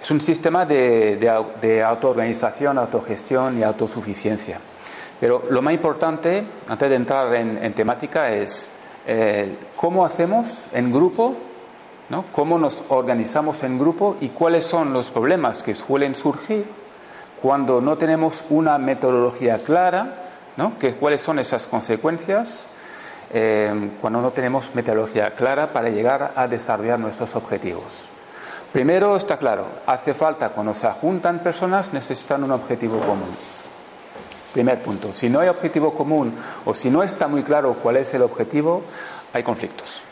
Es un sistema de, autoorganización, autogestión y autosuficiencia. Pero lo más importante, antes de entrar en, temática, es eh, cómo hacemos en grupo, ¿no? cómo nos organizamos en grupo y cuáles son los problemas que suelen surgir cuando no tenemos una metodología clara, ¿no? que, cuáles son esas consecuencias eh, cuando no tenemos metodología clara para llegar a desarrollar nuestros objetivos. Primero está claro, hace falta cuando se juntan personas necesitan un objetivo común. Primer punto, si no hay objetivo común o si no está muy claro cuál es el objetivo, hay conflictos.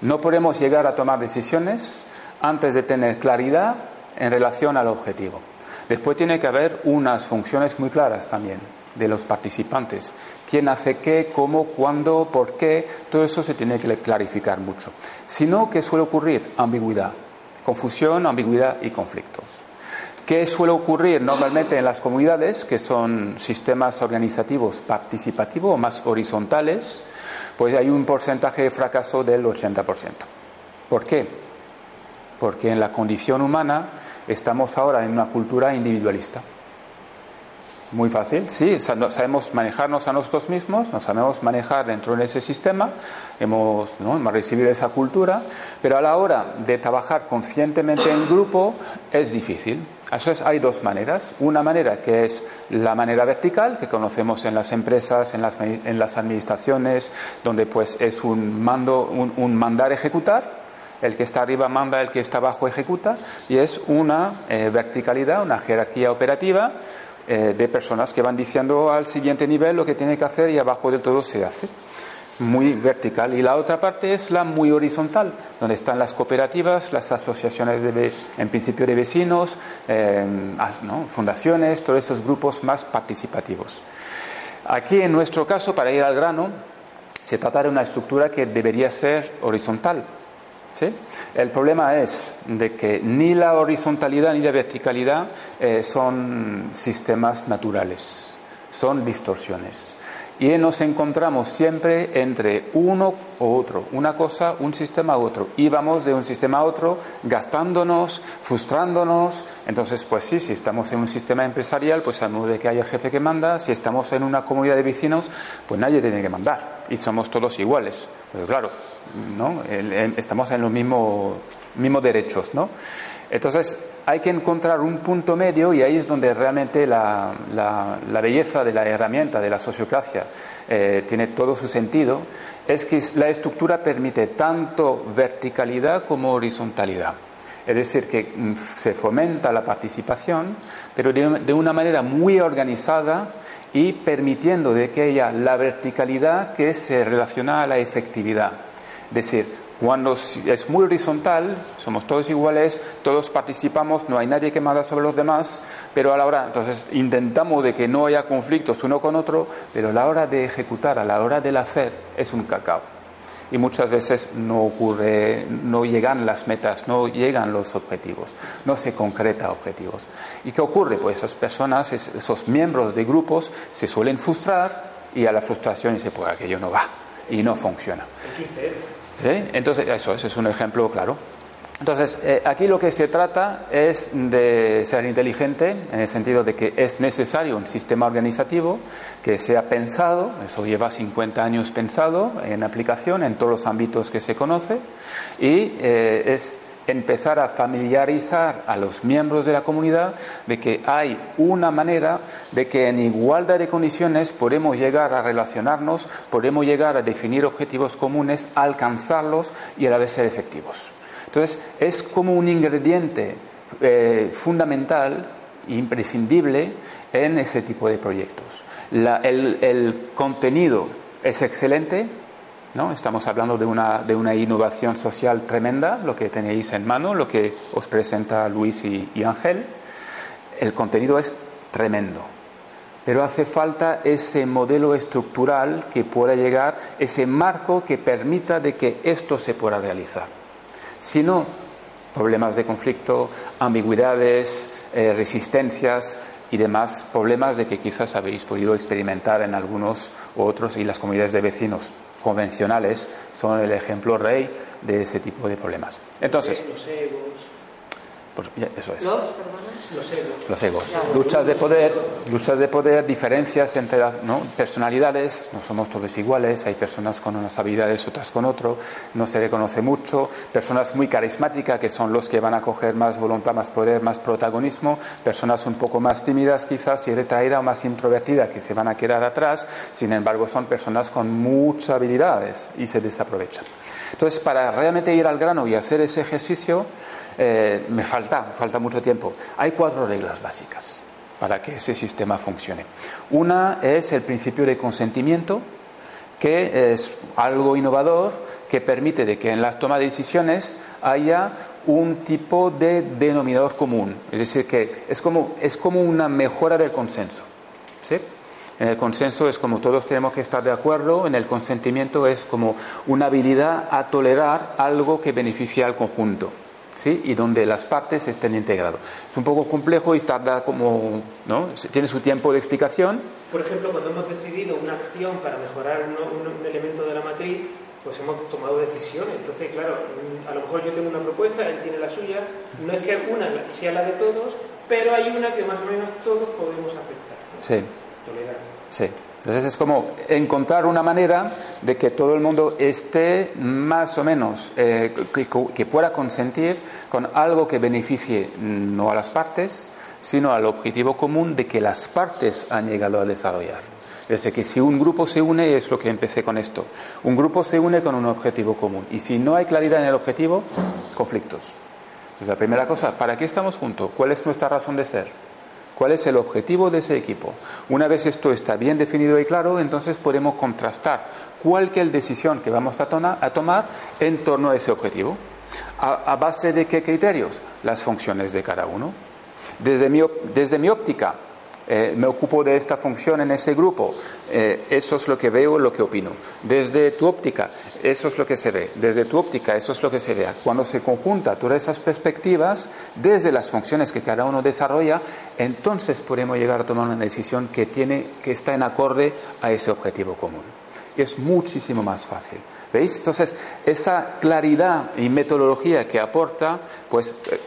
No podemos llegar a tomar decisiones antes de tener claridad en relación al objetivo. Después tiene que haber unas funciones muy claras también de los participantes. ¿Quién hace qué, cómo, cuándo, por qué? Todo eso se tiene que clarificar mucho. Si no, ¿qué suele ocurrir? Ambigüedad confusión, ambigüedad y conflictos. ¿Qué suele ocurrir normalmente en las comunidades, que son sistemas organizativos participativos o más horizontales? Pues hay un porcentaje de fracaso del 80%. ¿Por qué? Porque en la condición humana estamos ahora en una cultura individualista. Muy fácil, sí, sabemos manejarnos a nosotros mismos, nos sabemos manejar dentro de ese sistema, hemos, ¿no? recibido esa cultura, pero a la hora de trabajar conscientemente en grupo es difícil. Entonces hay dos maneras. Una manera que es la manera vertical, que conocemos en las empresas, en las, en las administraciones, donde pues es un mando, un, mandar ejecutar, el que está arriba manda, el que está abajo ejecuta, y es una eh, verticalidad, una jerarquía operativa eh, de personas que van diciendo al siguiente nivel lo que tiene que hacer y abajo de todo se hace. Muy vertical. Y la otra parte es la muy horizontal, donde están las cooperativas, las asociaciones de, en principio de vecinos, eh, fundaciones, todos esos grupos más participativos. Aquí, en nuestro caso, para ir al grano, se trata de una estructura que debería ser horizontal, ¿Sí? El problema es de que ni la horizontalidad ni la verticalidad eh, son sistemas naturales, son distorsiones. Y nos encontramos siempre entre uno u otro, una cosa, un sistema u otro. Y vamos de un sistema a otro gastándonos, frustrándonos. Entonces, pues sí, si estamos en un sistema empresarial, pues a de que haya el jefe que manda. Si estamos en una comunidad de vecinos, pues nadie tiene que mandar. Y somos todos iguales. Pero claro, ¿no? estamos en los mismos, mismos derechos, ¿no? Entonces, hay que encontrar un punto medio y ahí es donde realmente la, belleza de la herramienta de la sociocracia eh, tiene todo su sentido, es que la estructura permite tanto verticalidad como horizontalidad. Es decir, que mm, se fomenta la participación, pero de, una manera muy organizada y permitiendo de que haya la verticalidad que se relaciona a la efectividad. Decir, cuando es muy horizontal, somos todos iguales, todos participamos, no hay nadie que manda sobre los demás, pero a la hora, entonces intentamos de que no haya conflictos uno con otro, pero a la hora de ejecutar, a la hora del hacer, es un cacao. Y muchas veces no ocurre, no llegan las metas, no llegan los objetivos, no se concreta objetivos. ¿Y qué ocurre? Pues esas personas, esos miembros de grupos se suelen frustrar y a la frustración dice, pues aquello no va y no funciona. Entonces, eso, ese es un ejemplo claro. Entonces, eh, aquí lo que se trata es de ser inteligente, en el sentido de que es necesario un sistema organizativo que sea pensado, eso lleva 50 años pensado en aplicación en todos los ámbitos que se conoce, y eh, es empezar a familiarizar a los miembros de la comunidad de que hay una manera de que en igualdad de condiciones podemos llegar a relacionarnos, podemos llegar a definir objetivos comunes, alcanzarlos y a la vez ser efectivos. Entonces, es como un ingrediente eh, fundamental, imprescindible en ese tipo de proyectos. el, contenido es excelente, ¿no? Estamos hablando de una, de una, innovación social tremenda, lo que tenéis en mano, lo que os presenta Luis y, Ángel. El contenido es tremendo, pero hace falta ese modelo estructural que pueda llegar, ese marco que permita de que esto se pueda realizar. Si no, problemas de conflicto, ambigüedades, eh, resistencias y demás problemas de que quizás habéis podido experimentar en algunos u otros y las comunidades de vecinos convencionales son el ejemplo rey de ese tipo de problemas. Entonces, pues, eso es. Los Los egos. Luchas de poder, luchas de poder, diferencias entre ¿no? personalidades, no somos todos iguales, hay personas con unas habilidades, otras con otro, no se reconoce mucho, personas muy carismáticas que son los que van a coger más voluntad, más poder, más protagonismo, personas un poco más tímidas quizás y retraídas o más introvertidas que se van a quedar atrás, sin embargo son personas con muchas habilidades y se desaprovechan. Entonces, para realmente ir al grano y hacer ese ejercicio, eh, me falta, falta mucho tiempo. Hay cuatro reglas básicas para que ese sistema funcione. Una es el principio de consentimiento, que es algo innovador que permite de que en la toma de decisiones haya un tipo de denominador común. Es decir, que es como, es como una mejora del consenso. ¿sí? En el consenso es como todos tenemos que estar de acuerdo, en el consentimiento es como una habilidad a tolerar algo que beneficia al conjunto. ¿Sí? y donde las partes estén integradas. Es un poco complejo y tarda como, ¿no? Tiene su tiempo de explicación. Por ejemplo, cuando hemos decidido una acción para mejorar un, elemento de la matriz, pues hemos tomado decisiones. Entonces, claro, a lo mejor yo tengo una propuesta, él tiene la suya. No es que una sea la de todos, pero hay una que más o menos todos podemos aceptar. Sí. Tolerar. Sí. Entonces es como encontrar una manera de que todo el mundo esté más o menos, eh, que, pueda consentir con algo que beneficie no a las partes, sino al objetivo común de que las partes han llegado a desarrollar. Es decir, que si un grupo se une, es lo que empecé con esto, un grupo se une con un objetivo común. Y si no hay claridad en el objetivo, conflictos. Entonces la primera cosa, ¿para qué estamos juntos? ¿Cuál es nuestra razón de ser? Cuál es el objetivo de ese equipo. Una vez esto está bien definido y claro, entonces podemos contrastar cualquier decisión que vamos a, tomar en torno a ese objetivo. ¿A, base de qué criterios? Las funciones de cada uno. Desde mi, desde mi óptica, eh, me ocupo de esta función en ese grupo, eh, eso es lo que veo, lo que opino. Desde tu óptica, eso es lo que se ve. Desde tu óptica, eso es lo que se vea. Cuando se conjunta todas esas perspectivas, desde las funciones que cada uno desarrolla, entonces podemos llegar a tomar una decisión que, tiene, que está en acorde a ese objetivo común. Es muchísimo más fácil. ¿Veis? Entonces, esa claridad y metodología que aporta, pues eh,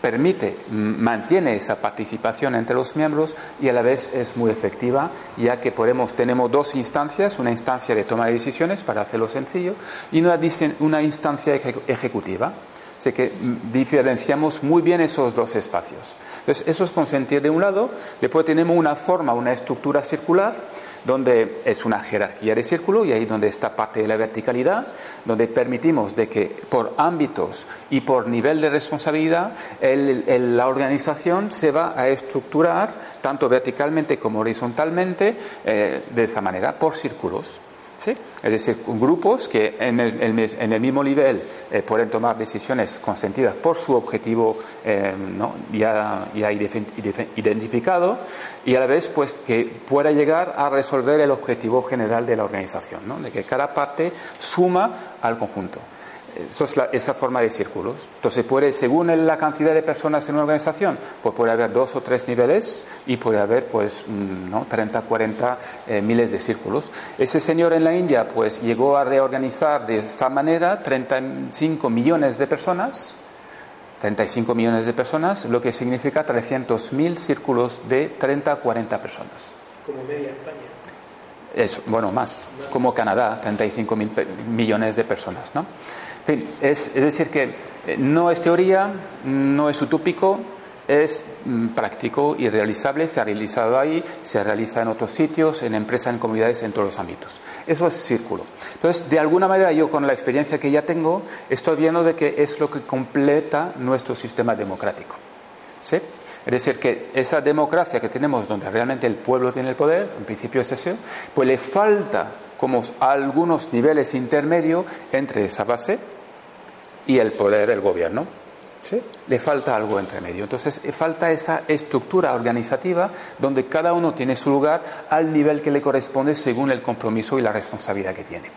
permite, mantiene esa participación entre los miembros y a la vez es muy efectiva, ya que podemos, tenemos dos instancias, una instancia de toma de decisiones para hacerlo sencillo y una, una instancia ejecutiva. Así que diferenciamos muy bien esos dos espacios. Entonces, eso es consentir de un lado, después tenemos una forma, una estructura circular donde es una jerarquía de círculo y ahí donde está parte de la verticalidad, donde permitimos de que por ámbitos y por nivel de responsabilidad la organización se va a estructurar tanto verticalmente como horizontalmente eh, de esa manera, por círculos. ¿Sí? Es decir, grupos que en el, mismo nivel eh, pueden tomar decisiones consentidas por su objetivo eh, ya, identificado y a la vez pues, que pueda llegar a resolver el objetivo general de la organización, ¿no? de que cada parte suma al conjunto. Eso es esa forma de círculos. Entonces puede, según la cantidad de personas en una organización, pues puede haber dos o tres niveles y puede haber pues mm, ¿no? 30, 40 eh, miles de círculos. Ese señor en la India pues llegó a reorganizar de esta manera 35 millones de personas, 35 millones de personas, lo que significa 300.000 círculos de 30 a 40 personas. Como media España. Eso, bueno, más, como Canadá, 35 mil millones de personas, ¿no? Es, decir, que eh, no es teoría, no es utópico, es mm, práctico y realizable, se ha realizado ahí, se realiza en otros sitios, en empresas, en comunidades, en todos los ámbitos. Eso es círculo. Entonces, de alguna manera, yo con la experiencia que ya tengo, estoy viendo de que es lo que completa nuestro sistema democrático. ¿Sí? Es decir, que esa democracia que tenemos donde realmente el pueblo tiene el poder, en principio es eso, pues le falta como algunos niveles intermedios entre esa base y el poder del gobierno. ¿Sí? Le falta algo entre medio. Entonces, eh, falta esa estructura organizativa donde cada uno tiene su lugar al nivel que le corresponde según el compromiso y la responsabilidad que tiene.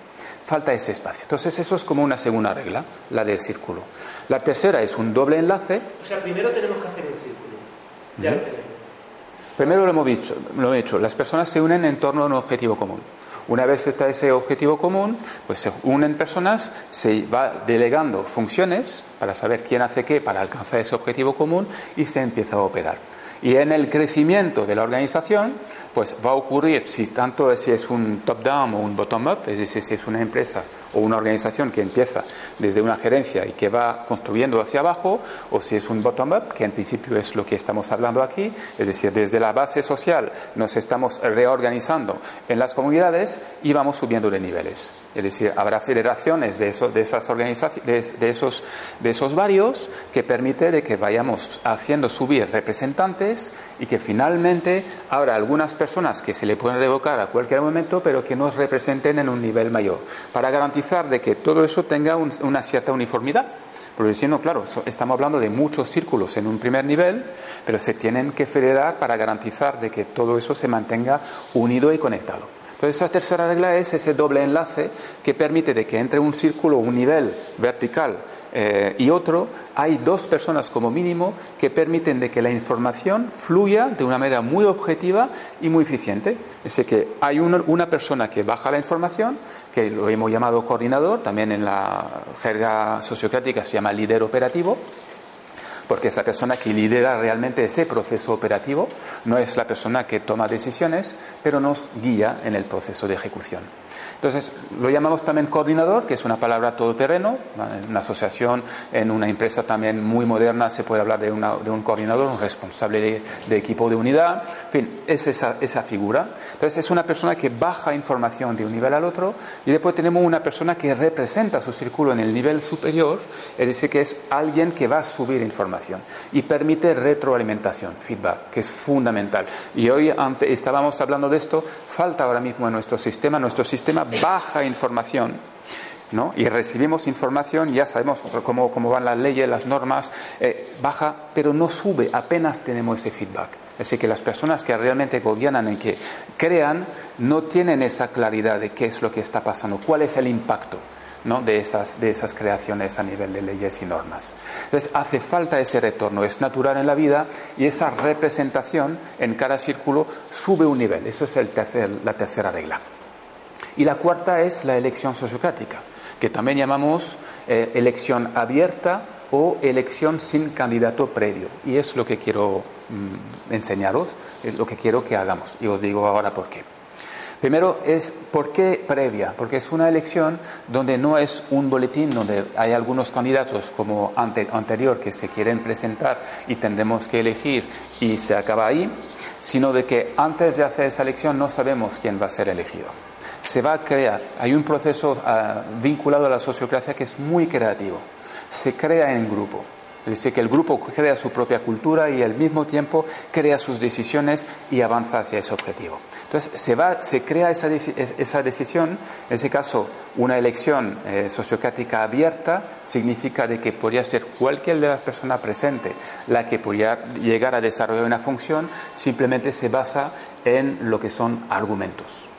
Falta ese espacio. Entonces, eso es como una segunda regla, la del círculo. La tercera es un doble enlace. O sea, primero tenemos que hacer un círculo. Ya lo tenemos. Primero lo hemos dicho, lo he hecho. Las personas se unen en torno a un objetivo común. Una vez está ese objetivo común, pues se unen personas, se va delegando funciones para saber quién hace qué para alcanzar ese objetivo común y se empieza a operar. Y en el crecimiento de la organización, pues va a ocurrir, si tanto si es un top-down o un bottom-up, es decir, si es una empresa o una organización que empieza desde una gerencia y que va construyendo hacia abajo, o si es un bottom-up, que en principio es lo que estamos hablando aquí, es decir, desde la base social nos estamos reorganizando en las comunidades y vamos subiendo de niveles. Es decir, habrá federaciones de, de esas organizaciones, de, esos, de esos varios que permite de que vayamos haciendo subir representantes y que finalmente habrá algunas personas que se le pueden revocar a cualquier momento, pero que nos representen en un nivel mayor, para garantizar de que todo eso tenga una cierta uniformidad. Porque si no, claro, estamos hablando de muchos círculos en un primer nivel, pero se tienen que federar para garantizar de que todo eso se mantenga unido y conectado. Entonces, esa tercera regla es ese doble enlace que permite de que entre un círculo, un nivel vertical eh, y otro, hay dos personas como mínimo que permiten de que la información fluya de una manera muy objetiva y muy eficiente. Es decir, que hay una, una, persona que baja la información, que lo hemos llamado coordinador, también en la jerga sociocrática se llama líder operativo, porque es la persona que lidera realmente ese proceso operativo, no es la persona que toma decisiones, pero nos guía en el proceso de ejecución. Entonces, lo llamamos también coordinador, que es una palabra todoterreno. En una asociación, en una empresa también muy moderna, se puede hablar de, un coordinador, un responsable de, equipo de unidad. En fin, es esa, esa figura. Entonces, es una persona que baja información de un nivel al otro. Y después tenemos una persona que representa su círculo en el nivel superior, es decir, que es alguien que va a subir información y permite retroalimentación, feedback, que es fundamental. Y hoy ante, estábamos hablando de esto, falta ahora mismo en nuestro sistema. Nuestro sistema baja información ¿no? y recibimos información, ya sabemos cómo, cómo van las leyes, las normas, eh, baja, pero no sube, apenas tenemos ese feedback. Decir, que las personas que realmente gobiernan y que crean no tienen esa claridad de qué es lo que está pasando, cuál es el impacto. ¿no? de, esas, de esas creaciones a nivel de leyes y normas. Entonces hace falta ese retorno, es natural en la vida y esa representación en cada círculo sube un nivel. Esa es el tercer, la tercera regla. Y la cuarta es la elección sociocrática, que también llamamos eh, elección abierta o elección sin candidato previo. Y es lo que quiero mm, enseñaros, es lo que quiero que hagamos. Y os digo ahora por qué. Primero es por qué previa, porque es una elección donde no es un boletín donde hay algunos candidatos como anterior que se quieren presentar y tendremos que elegir y se acaba ahí, sino de que antes de hacer esa elección no sabemos quién va a ser elegido se va a crear. Hay un proceso ah, vinculado a la sociocracia que es muy creativo. Se crea en grupo. Es decir, que el grupo crea su propia cultura y al mismo tiempo crea sus decisiones y avanza hacia ese objetivo. Entonces, se, va, se crea esa, esa decisión, en ese caso, una elección eh, sociocrática abierta, significa de que podría ser cualquier de las personas presentes la que podría llegar a desarrollar una función, simplemente se basa en lo que son argumentos.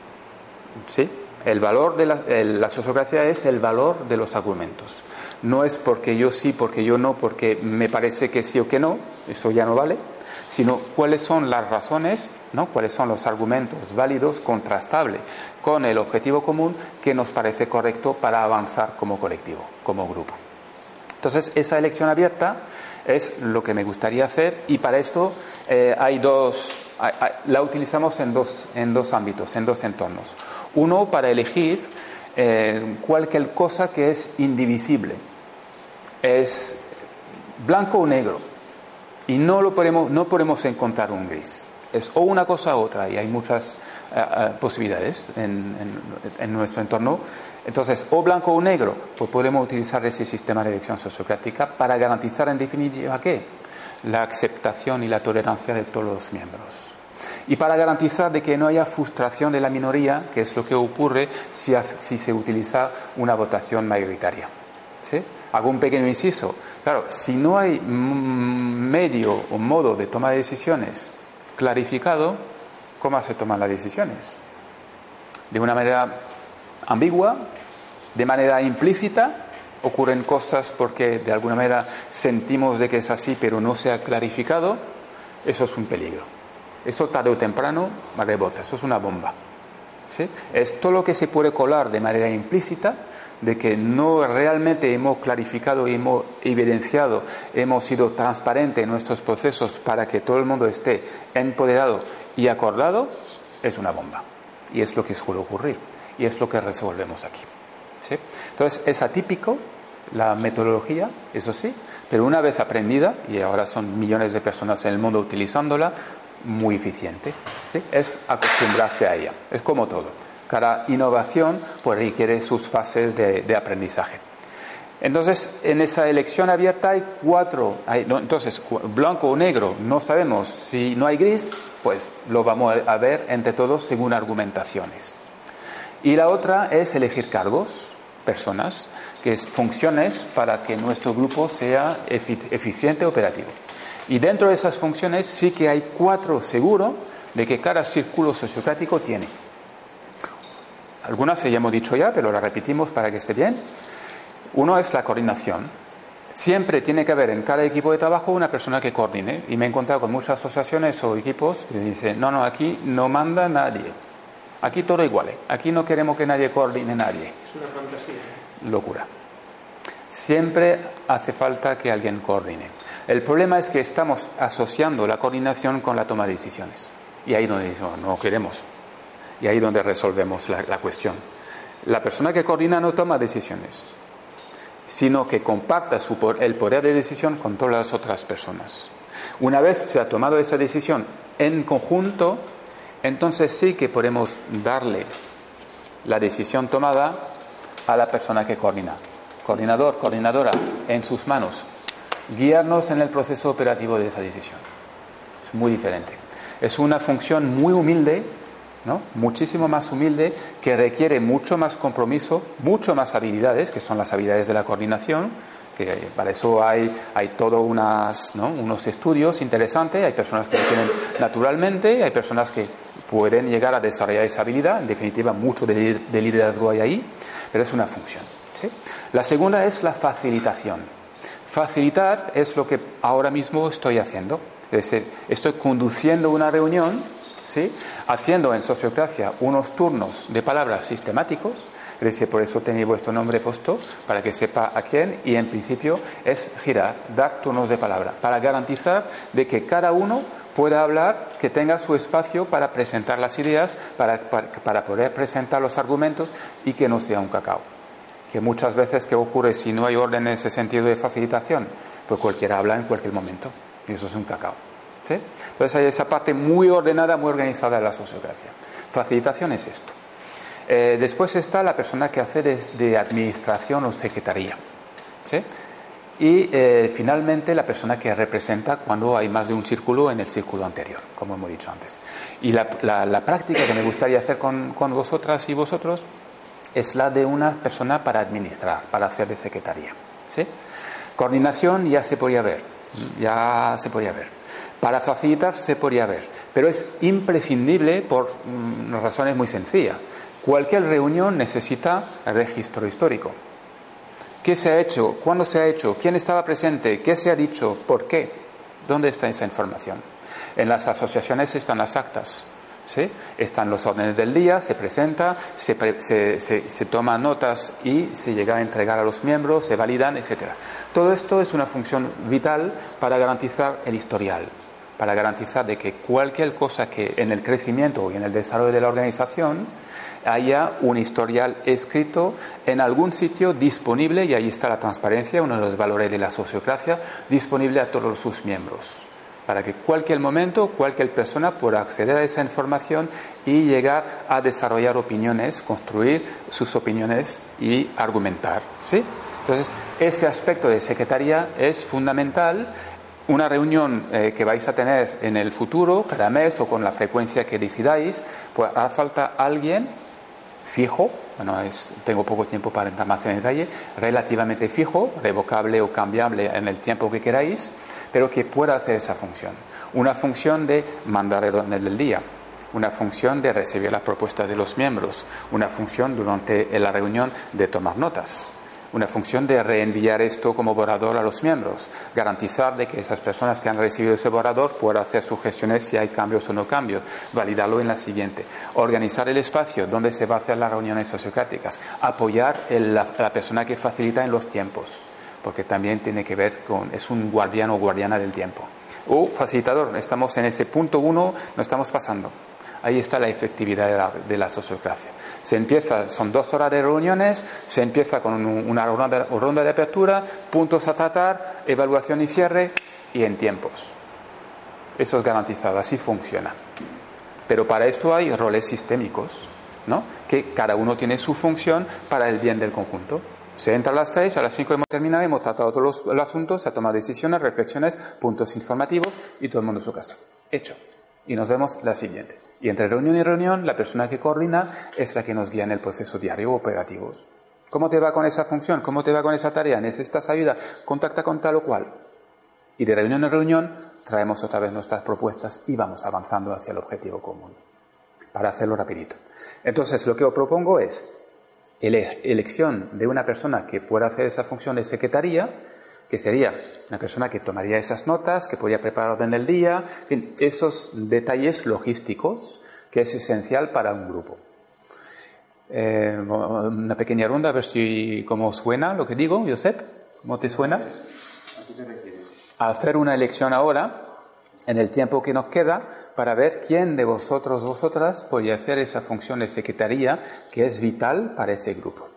¿Sí? El valor de la, sociocracia es el valor de los argumentos. No es porque yo sí, porque yo no, porque me parece que sí o que no, eso ya no vale, sino cuáles son las razones, ¿no? cuáles son los argumentos válidos, contrastables con el objetivo común que nos parece correcto para avanzar como colectivo, como grupo. Entonces, esa elección abierta es lo que me gustaría hacer y para esto eh, hay dos, la utilizamos en dos, en dos ámbitos, en dos entornos. Uno para elegir eh, cualquier cosa que es indivisible. Es blanco o negro. Y no, lo podemos, no podemos encontrar un gris. Es o una cosa u otra y hay muchas eh, posibilidades en, en, nuestro entorno. Entonces, o blanco o negro, pues podemos utilizar ese sistema de elección sociocrática para garantizar en definitiva qué? la aceptación y la tolerancia de todos los miembros. Y para garantizar de que no haya frustración de la minoría, que es lo que ocurre si, se utiliza una votación mayoritaria. ¿Sí? Hago un pequeño inciso. Claro, si no hay medio o modo de toma de decisiones clarificado, ¿cómo se toman las decisiones? De una manera ambigua, de manera implícita, ocurren cosas porque de alguna manera sentimos de que es así, pero no se ha clarificado, eso es un peligro. Eso tarde o temprano rebota, eso es una bomba. ¿Sí? Es todo lo que se puede colar de manera implícita, de que no realmente hemos clarificado hemos evidenciado, hemos sido transparentes en nuestros procesos para que todo el mundo esté empoderado y acordado, es una bomba. Y es lo que suele ocurrir. Y es lo que resolvemos aquí. ¿sí? Entonces, es atípico la metodología, eso sí, pero una vez aprendida, y ahora son millones de personas en el mundo utilizándola, muy eficiente. Es acostumbrarse a ella. Es como todo. Cada innovación pues, requiere sus fases de, aprendizaje. Entonces, en esa elección abierta hay cuatro. entonces, blanco o negro, no sabemos. Si no hay gris, pues lo vamos a ver entre todos según argumentaciones. Y la otra es elegir cargos, personas, que es funciones para que nuestro grupo sea eficiente operativo. Y dentro de esas funciones sí que hay cuatro seguro de que cada círculo sociocrático tiene. Algunas ya hemos dicho ya, pero las repetimos para que esté bien. Uno es la coordinación. Siempre tiene que haber en cada equipo de trabajo una persona que coordine. Y me he encontrado con muchas asociaciones o equipos que dicen, no, no, aquí no manda nadie. Aquí todo igual. Aquí no queremos que nadie coordine nadie. Es una fantasía. Locura. Siempre hace falta que alguien coordine. El problema es que estamos asociando la coordinación con la toma de decisiones. Y ahí donde no, queremos. Y ahí donde resolvemos la, cuestión. La persona que coordina no toma decisiones, sino que comparta su, el poder de decisión con todas las otras personas. Una vez se ha tomado esa decisión en conjunto, entonces sí que podemos darle la decisión tomada a la persona que coordina. Coordinador, coordinadora, en sus manos. Guiarnos en el proceso operativo de esa decisión. Es muy diferente. Es una función muy humilde, ¿no? muchísimo más humilde, que requiere mucho más compromiso, mucho más habilidades, que son las habilidades de la coordinación, que para eso hay, hay todos unos estudios interesantes, hay personas que lo tienen naturalmente, hay personas que pueden llegar a desarrollar esa habilidad, en definitiva mucho de, liderazgo hay ahí, pero es una función. La segunda es la facilitación. Facilitar es lo que ahora mismo estoy haciendo. Es decir, estoy conduciendo una reunión, ¿sí? haciendo en sociocracia unos turnos de palabras sistemáticos, es decir, por eso tenéis vuestro nombre puesto, para que sepa a quién, y en principio es girar, dar turnos de palabra, para garantizar de que cada uno pueda hablar, que tenga su espacio para presentar las ideas, para, para, poder presentar los argumentos y que no sea un cacao. Que muchas veces, ¿qué ocurre si no hay orden en ese sentido de facilitación? Pues cualquiera habla en cualquier momento. Y eso es un cacao. ¿sí? Entonces hay esa parte muy ordenada, muy organizada de la sociocracia. Facilitación es esto. Eh, después está la persona que hace de, administración o secretaría. ¿sí? Y eh, finalmente la persona que representa cuando hay más de un círculo en el círculo anterior, como hemos dicho antes. Y la, práctica que me gustaría hacer con, vosotras y vosotros es la de una persona para administrar, para hacer de secretaría. ¿sí? Coordinación ya se podría ver, ya se podría ver. Para facilitar se podría ver, pero es imprescindible por mm, razones muy sencillas. Cualquier reunión necesita registro histórico. ¿Qué se ha hecho? ¿Cuándo se ha hecho? ¿Quién estaba presente? ¿Qué se ha dicho? ¿Por qué? ¿Dónde está esa información? En las asociaciones están las actas. ¿Sí? Están los órdenes del día, se presenta, se, se, toman notas y se llega a entregar a los miembros, se validan, etc. Todo esto es una función vital para garantizar el historial, para garantizar de que cualquier cosa que en el crecimiento y en el desarrollo de la organización haya un historial escrito en algún sitio disponible, y ahí está la transparencia, uno de los valores de la sociocracia, disponible a todos sus miembros, para que cualquier momento, cualquier persona pueda acceder a esa información y llegar a desarrollar opiniones, construir sus opiniones y argumentar. ¿sí? Entonces, ese aspecto de secretaría es fundamental una reunión eh, que vais a tener en el futuro, cada mes o con la frecuencia que decidáis, pues hará falta alguien fijo, bueno, es, tengo poco tiempo para entrar más en detalle, relativamente fijo, revocable o cambiable en el tiempo que queráis, pero que pueda hacer esa función. Una función de mandar el orden del día, una función de recibir las propuestas de los miembros, una función durante la reunión de tomar notas una función de reenviar esto como borrador a los miembros, garantizar de que esas personas que han recibido ese borrador puedan hacer sugestiones si hay cambios o no cambios, validarlo en la siguiente, organizar el espacio donde se va a hacer las reuniones sociocráticas, apoyar a la, persona que facilita en los tiempos, porque también tiene que ver con, es un guardián o guardiana del tiempo. O facilitador, estamos en ese punto uno, no estamos pasando. Ahí está la efectividad de la, sociocracia. Se empieza, son dos horas de reuniones, se empieza con una ronda, de apertura, puntos a tratar, evaluación y cierre y en tiempos. Eso es garantizado, así funciona. Pero para esto hay roles sistémicos, ¿no? que cada uno tiene su función para el bien del conjunto. Se entra a las tres, a las cinco hemos terminado, hemos tratado todos los, asuntos, se ha tomado decisiones, reflexiones, puntos informativos y todo el mundo a su casa. Hecho. Y nos vemos la siguiente. Y entre reunión y reunión, la persona que coordina es la que nos guía en el proceso diario operativos. ¿Cómo te va con esa función? ¿Cómo te va con esa tarea? ¿Necesitas ayuda? Contacta con tal o cual. Y de reunión en reunión traemos otra vez nuestras propuestas y vamos avanzando hacia el objetivo común. Para hacerlo rapidito. Entonces, lo que os propongo es elección de una persona que pueda hacer esa función de secretaría que sería una persona que tomaría esas notas, que podría preparar orden del día, en fin, esos detalles logísticos que es esencial para un grupo. Eh, una pequeña ronda, a ver si cómo suena lo que digo, Josep, ¿cómo te suena? A hacer una elección ahora, en el tiempo que nos queda, para ver quién de vosotros, vosotras, podría hacer esa función de secretaría que es vital para ese grupo.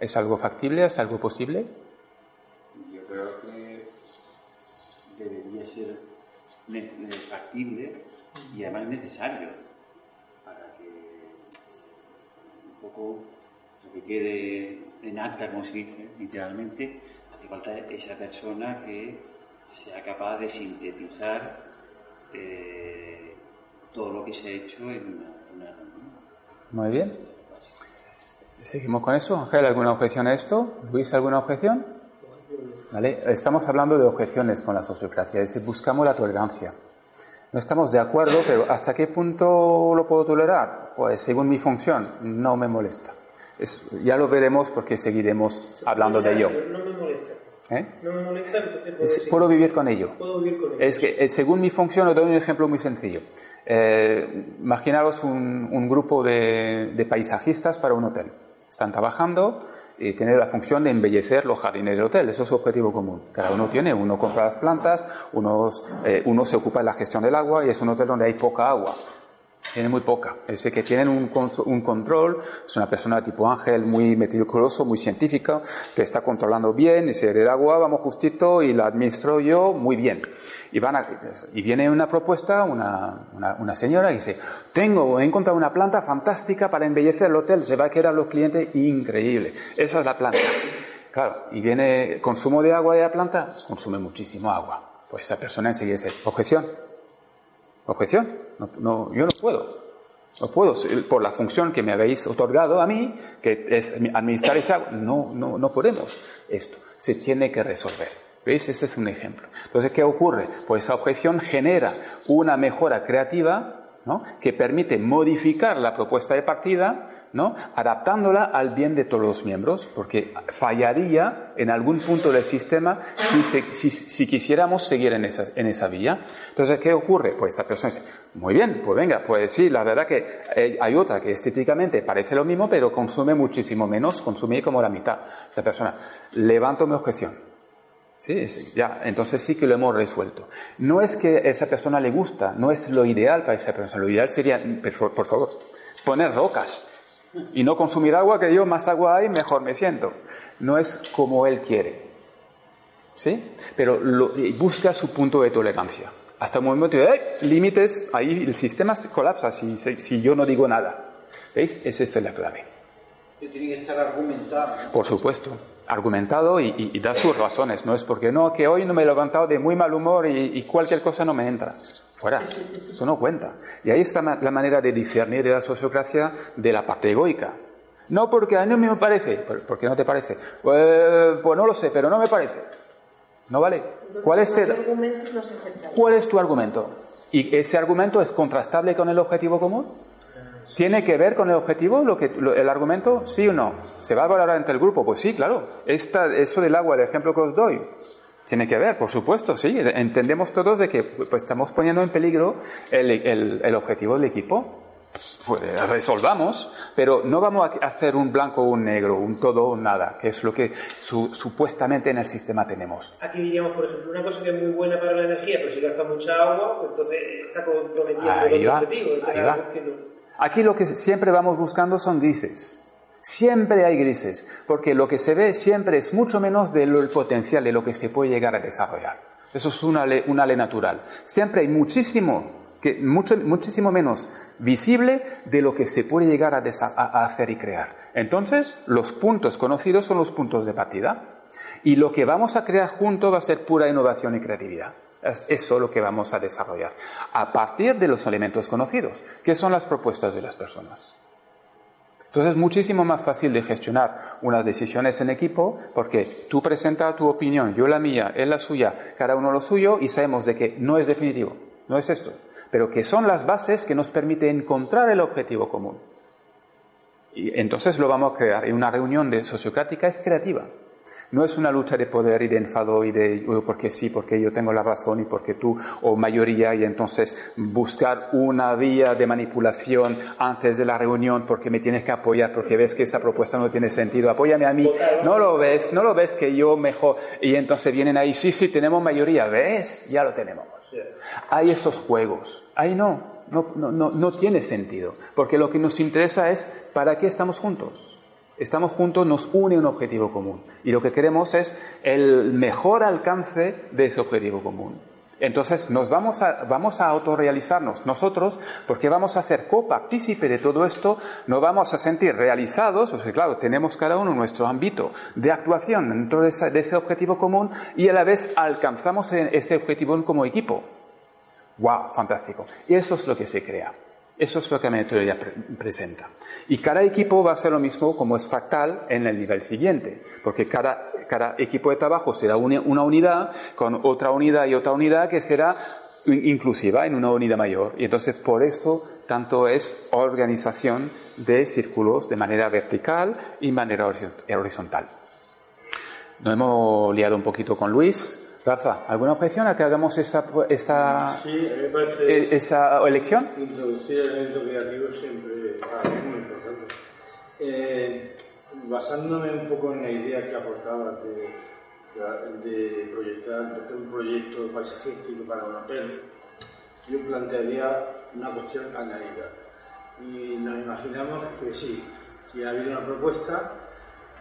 ¿Es algo factible? ¿Es algo posible? creo que debería ser factible y además necesario para que un poco lo que quede en acta, como se dice literalmente, hace falta esa persona que sea capaz de sintetizar eh, todo lo que se ha hecho en una, Muy bien. Seguimos con eso. Ángel, ¿alguna objeción a esto? Luis, ¿alguna objeción? Estamos hablando de objeciones con la sociocracia, es decir, buscamos la tolerancia. No estamos de acuerdo, pero ¿hasta qué punto lo puedo tolerar? Pues según mi función, no me molesta. ya lo veremos porque seguiremos hablando de ello. No me molesta. ¿Eh? No me molesta, entonces puedo, vivir con ello. Puedo vivir con ello. Es que eh, según mi función, os doy un ejemplo muy sencillo. Eh, imaginaros un, grupo de paisajistas para un hotel. Están trabajando y tiene la función de embellecer los jardines del hotel. Eso es su objetivo común. Cada uno tiene, uno compra las plantas, unos, eh, uno se ocupa de la gestión del agua y es un hotel donde hay poca agua. Tiene muy poca. Ese que tienen un, un control, es una persona tipo ángel, muy meticuloso, muy científica, que está controlando bien, dice, del agua vamos justito y la administro yo muy bien. Y, van y viene una propuesta, una, una, señora, y dice, tengo, he encontrado una planta fantástica para embellecer el hotel, se va a quedar los clientes increíble. Esa es la planta. Claro, y viene consumo de agua de la planta, consume muchísimo agua. Pues esa persona enseguida dice, objeción, objeción, no, yo no puedo. No puedo, por la función que me habéis otorgado a mí, que es administrar esa no, no, no podemos. Esto se tiene que resolver. ¿Veis? Ese es un ejemplo. Entonces, ¿qué ocurre? Pues esa objeción genera una mejora creativa que permite modificar la propuesta de partida, ¿no? adaptándola al bien de todos los miembros, porque fallaría en algún punto del sistema si, si, quisiéramos seguir en esa, en esa vía. Entonces, ¿qué ocurre? Pues esa persona dice, muy bien, pues venga, pues sí, la verdad que eh, hay otra que estéticamente parece lo mismo, pero consume muchísimo menos, consume como la mitad. Esa persona, levanto mi objeción Sí, sí, ya, entonces sí que lo hemos resuelto. No es que esa persona le gusta, no es lo ideal para esa persona. Lo ideal sería, por favor, poner rocas y no consumir agua, que yo más agua hay, mejor me siento. No es como él quiere. ¿Sí? Pero busca su punto de tolerancia. Hasta el momento de límites, ahí el sistema se colapsa si, si yo no digo nada. ¿Veis? Esa es la clave. tiene que estar argumentado. Por supuesto. argumentado y, da sus razones. No es porque no, que hoy no me he levantado de muy mal humor y, cualquier cosa no me entra. Fuera, eso no cuenta. Y ahí está la manera de discernir de la sociocracia de la parte egoica. No porque a mí no me parece. ¿Por qué no te parece? Pues, pues no lo sé, pero no me parece. ¿No vale? ¿Cuál es, ¿Cuál es tu argumento? ¿Y ese argumento es contrastable con el objetivo común? ¿Tiene que ver con el objetivo lo que, el argumento? ¿Sí o no? ¿Se va a valorar entre el grupo? Pues sí, claro. Esta, eso del agua, el ejemplo que os doy, tiene que ver, por supuesto, sí. Entendemos todos de que pues, estamos poniendo en peligro el, el, objetivo del equipo. Pues, resolvamos, pero no vamos a hacer un blanco o un negro, un todo o nada, que es lo que supuestamente en el sistema tenemos. Aquí diríamos, por ejemplo, una cosa que es muy buena para la energía, pero si gasta mucha agua, pues entonces está comprometiendo el objetivo. Aquí lo que siempre vamos buscando son grises. Siempre hay grises, porque lo que se ve siempre es mucho menos del potencial de lo que se puede llegar a desarrollar. Eso es una ley, natural. Siempre hay muchísimo, mucho, muchísimo menos visible de lo que se puede llegar a, a hacer y crear. Entonces, los puntos conocidos son los puntos de partida. Y lo que vamos a crear junto va a ser pura innovación y creatividad. Es eso lo que vamos a desarrollar a partir de los elementos conocidos, que son las propuestas de las personas. Entonces es muchísimo más fácil de gestionar unas decisiones en equipo porque tú presentas tu opinión, yo la mía, él la suya, cada uno lo suyo y sabemos de que no es definitivo, no es esto, pero que son las bases que nos permiten encontrar el objetivo común. Y entonces lo vamos a crear. Y una reunión de sociocrática es creativa. No es una lucha de poder y de enfado y de porque sí, porque yo tengo la razón y porque tú o mayoría y entonces buscar una vía de manipulación antes de la reunión porque me tienes que apoyar porque ves que esa propuesta no tiene sentido. Apóyame a mí. No lo ves, no lo ves que yo mejor. Y entonces vienen ahí, sí, sí, tenemos mayoría. ¿Ves? Ya lo tenemos. Hay esos juegos. Ahí no. No, no, no, no tiene sentido. Porque lo que nos interesa es para qué estamos juntos. Estamos juntos, nos une un objetivo común. Y lo que queremos es el mejor alcance de ese objetivo común. Entonces nos vamos a, vamos a autorrealizarnos nosotros porque vamos a hacer copartícipe de todo esto, nos vamos a sentir realizados, porque claro, tenemos cada uno nuestro ámbito de actuación dentro de ese, de ese objetivo común y a la vez alcanzamos ese objetivo como equipo. ¡Wow! Fantástico. Y eso es lo que se crea. Eso es lo que la metodología presenta. Y cada equipo va a ser lo mismo como es fractal en el nivel siguiente, porque cada, equipo de trabajo será una, unidad con otra unidad y otra unidad que será inclusiva en una unidad mayor. Y entonces por eso tanto es organización de círculos de manera vertical y manera horizontal. Nos hemos liado un poquito con Luis, Rafa, ¿alguna objeción a que hagamos esa, esa, e, esa elección? Introducir el elemento creativo siempre para mí es muy importante. Eh, basándome un poco en la idea que aportabas de, de, proyectar, de hacer un proyecto paisajístico para un hotel, yo plantearía una cuestión analítica. Y nos imaginamos que sí, que ha habido una propuesta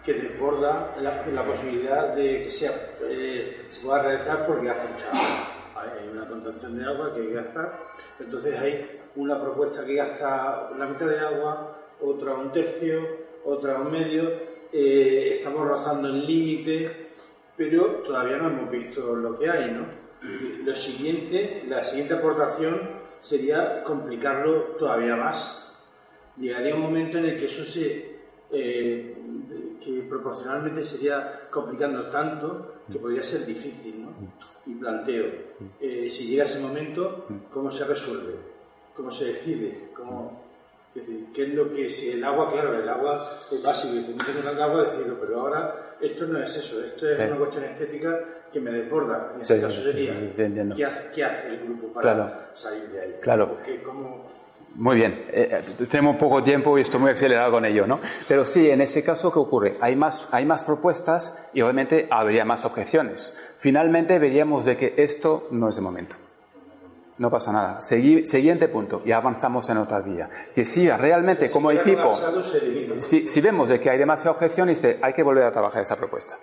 que desborda la, posibilidad de que sea, eh, se pueda realizar porque gasta mucha agua. Hay una contención de agua que hay que gastar, entonces hay una propuesta que gasta la mitad de agua, otra un tercio, otra un medio, eh, estamos rozando el límite, pero todavía no hemos visto lo que hay, ¿no? lo siguiente, la siguiente aportación sería complicarlo todavía más. Llegaría un momento en el que eso se eh, que proporcionalmente sería complicando tanto que podría ser difícil, ¿no? Y planteo, eh, si llega ese momento, ¿cómo se resuelve? ¿Cómo se decide? ¿Cómo, es decir, ¿qué es lo que, si el agua, claro, el agua es básico, y no tengo el agua, decirlo, pero ahora esto no es eso, esto es una cuestión estética que me desborda. En este caso sería, ¿qué, hace, ¿qué, hace, el grupo para salir de ahí? Claro. ¿Cómo, muy bien, eh, eh, tenemos poco tiempo y estoy muy acelerado con ello, ¿no? Pero sí, en ese caso, ¿qué ocurre? Hay más, hay más propuestas y obviamente habría más objeciones. Finalmente veríamos de que esto no es de momento. No pasa nada. siguiente punto, y avanzamos en otra vía. Que si realmente como equipo, si, si, vemos de que hay demasiada objeción, dice, hay que volver a trabajar esa propuesta.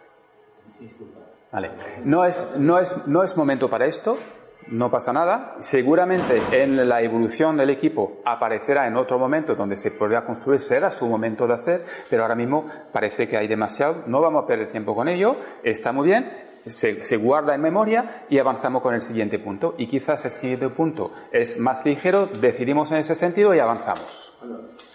Vale. No es, no es, no es momento para esto, no pasa nada. Seguramente en la evolución del equipo aparecerá en otro momento donde se podrá construir, será su momento de hacer, pero ahora mismo parece que hay demasiado, no vamos a perder tiempo con ello, está muy bien, se, guarda en memoria y avanzamos con el siguiente punto. Y quizás el siguiente punto es más ligero, decidimos en ese sentido y avanzamos.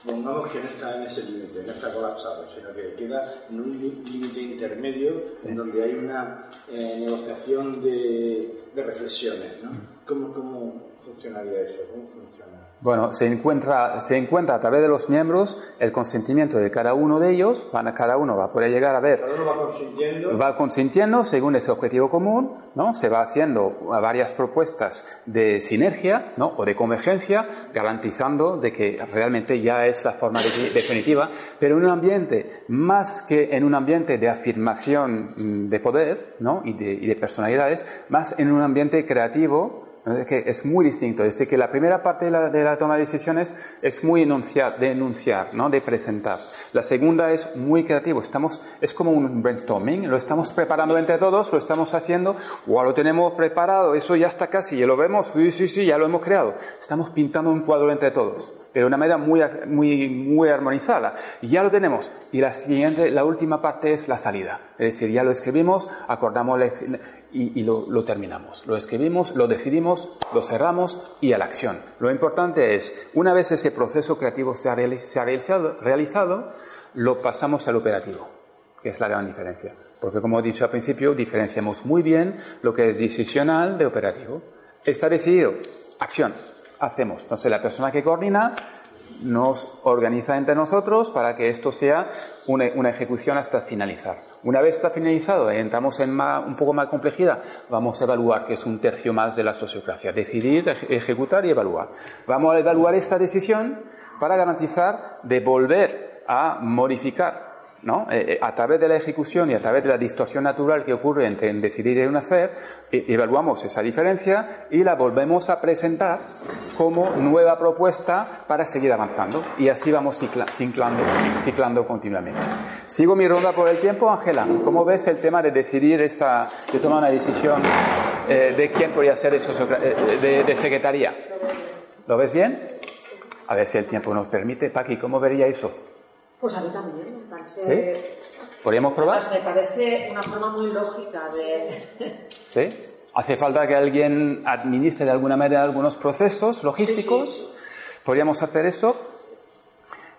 Bueno, supongamos que no está en ese límite, no está colapsado, sino que queda en un límite intermedio en donde hay una eh, negociación de, reflexiones. ¿no? ¿Cómo, ¿Cómo funcionaría eso? ¿Cómo funciona? Bueno, se encuentra, se encuentra a través de los miembros el consentimiento de cada uno de ellos, van a, cada uno va a poder llegar a ver. Cada uno va consintiendo. Va consintiendo según ese objetivo común, ¿no? Se va haciendo varias propuestas de sinergia, ¿no? O de convergencia, garantizando de que realmente ya es la forma definitiva, pero en un ambiente, más que en un ambiente de afirmación mm, de poder, ¿no? Y de, y de personalidades, más en un ambiente creativo, es es muy distinto. Es decir, que la primera parte de la, toma de decisiones es muy enunciar, de enunciar, ¿no? de presentar. La segunda es muy creativo. Estamos, es como un brainstorming. Lo estamos preparando entre todos, lo estamos haciendo, o lo tenemos preparado, eso ya está casi, ya lo vemos, sí, sí, sí, ya lo hemos creado. Estamos pintando un cuadro entre todos pero de una manera muy, muy, muy armonizada. Ya lo tenemos. Y la siguiente, la última parte es la salida. Es decir, ya lo escribimos, acordamos y, lo, terminamos. Lo escribimos, lo decidimos, lo cerramos y a la acción. Lo importante es, una vez ese proceso creativo se ha, realizado, realizado, lo pasamos al operativo, que es la gran diferencia. Porque como he dicho al principio, diferenciamos muy bien lo que es decisional de operativo. Está decidido, acción hacemos. Entonces, la persona que coordina nos organiza entre nosotros para que esto sea una, ejecución hasta finalizar. Una vez está finalizado entramos en un poco más complejidad, vamos a evaluar, que es un tercio más de la sociocracia. Decidir, ejecutar y evaluar. Vamos a evaluar esta decisión para garantizar de volver a modificar ¿no? Eh, eh, a través de la ejecución y a través de la distorsión natural que ocurre entre decidir y un hacer, e, evaluamos esa diferencia y la volvemos a presentar como nueva propuesta para seguir avanzando. Y así vamos ciclando, ciclando continuamente. Sigo mi ronda por el tiempo, Ángela. ¿Cómo ves el tema de decidir esa, de tomar una decisión eh, de quién podría ser eso, de, de secretaría? ¿Lo ves bien? A ver si el tiempo nos permite. Paqui, ¿cómo vería eso? Pues a mí también, parece. ¿Sí? ¿Podríamos probar? me parece una forma muy lógica de. ¿Sí? Hace falta que alguien administre de alguna manera algunos procesos logísticos. ¿Podríamos hacer eso?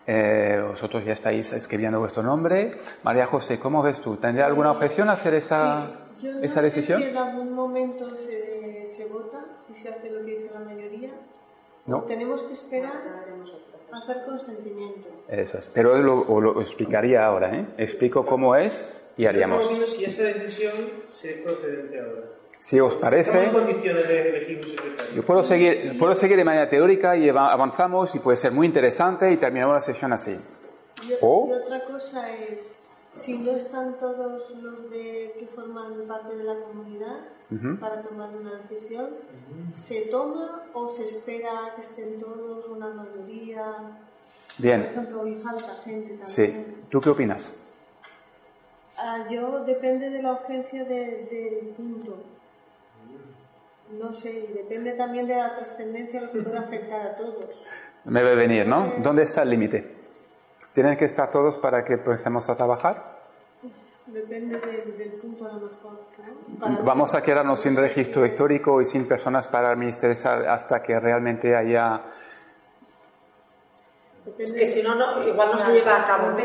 Eh, vosotros ya estáis escribiendo vuestro nombre. María José, ¿cómo ves tú? ¿Tendría alguna objeción a hacer esa, Yo no esa decisión? Sé si en algún momento se, se vota y se hace lo que dice la mayoría. No. Tenemos que esperar Hacer consentimiento. Eso es. Pero lo, lo explicaría ahora, ¿eh? Explico cómo es y haríamos. si esa decisión se procedente ahora. Si os parece. en condiciones de elegir un secretario? Yo puedo seguir, puedo seguir de manera teórica y avanzamos y puede ser muy interesante y terminamos la sesión así. Y, otra cosa es, si no están todos los de, que forman parte de la comunidad para tomar una decisión, ¿se toma o se espera que estén todos, una mayoría? Bien. Por ejemplo, hoy falta gente también. Sí. ¿Tú qué opinas? Ah, yo depende de la urgencia del punto. No sé, depende también de la trascendencia lo que puede afectar a todos. Me ve venir, ¿no? ¿Dónde está el límite? ¿Tienen que estar todos para que empecemos a trabajar? Depende del punto a lo mejor. Vamos a quedarnos sin registro histórico y sin personas para administrar hasta que realmente haya... Es que si no, no, igual no se lleva a cabo.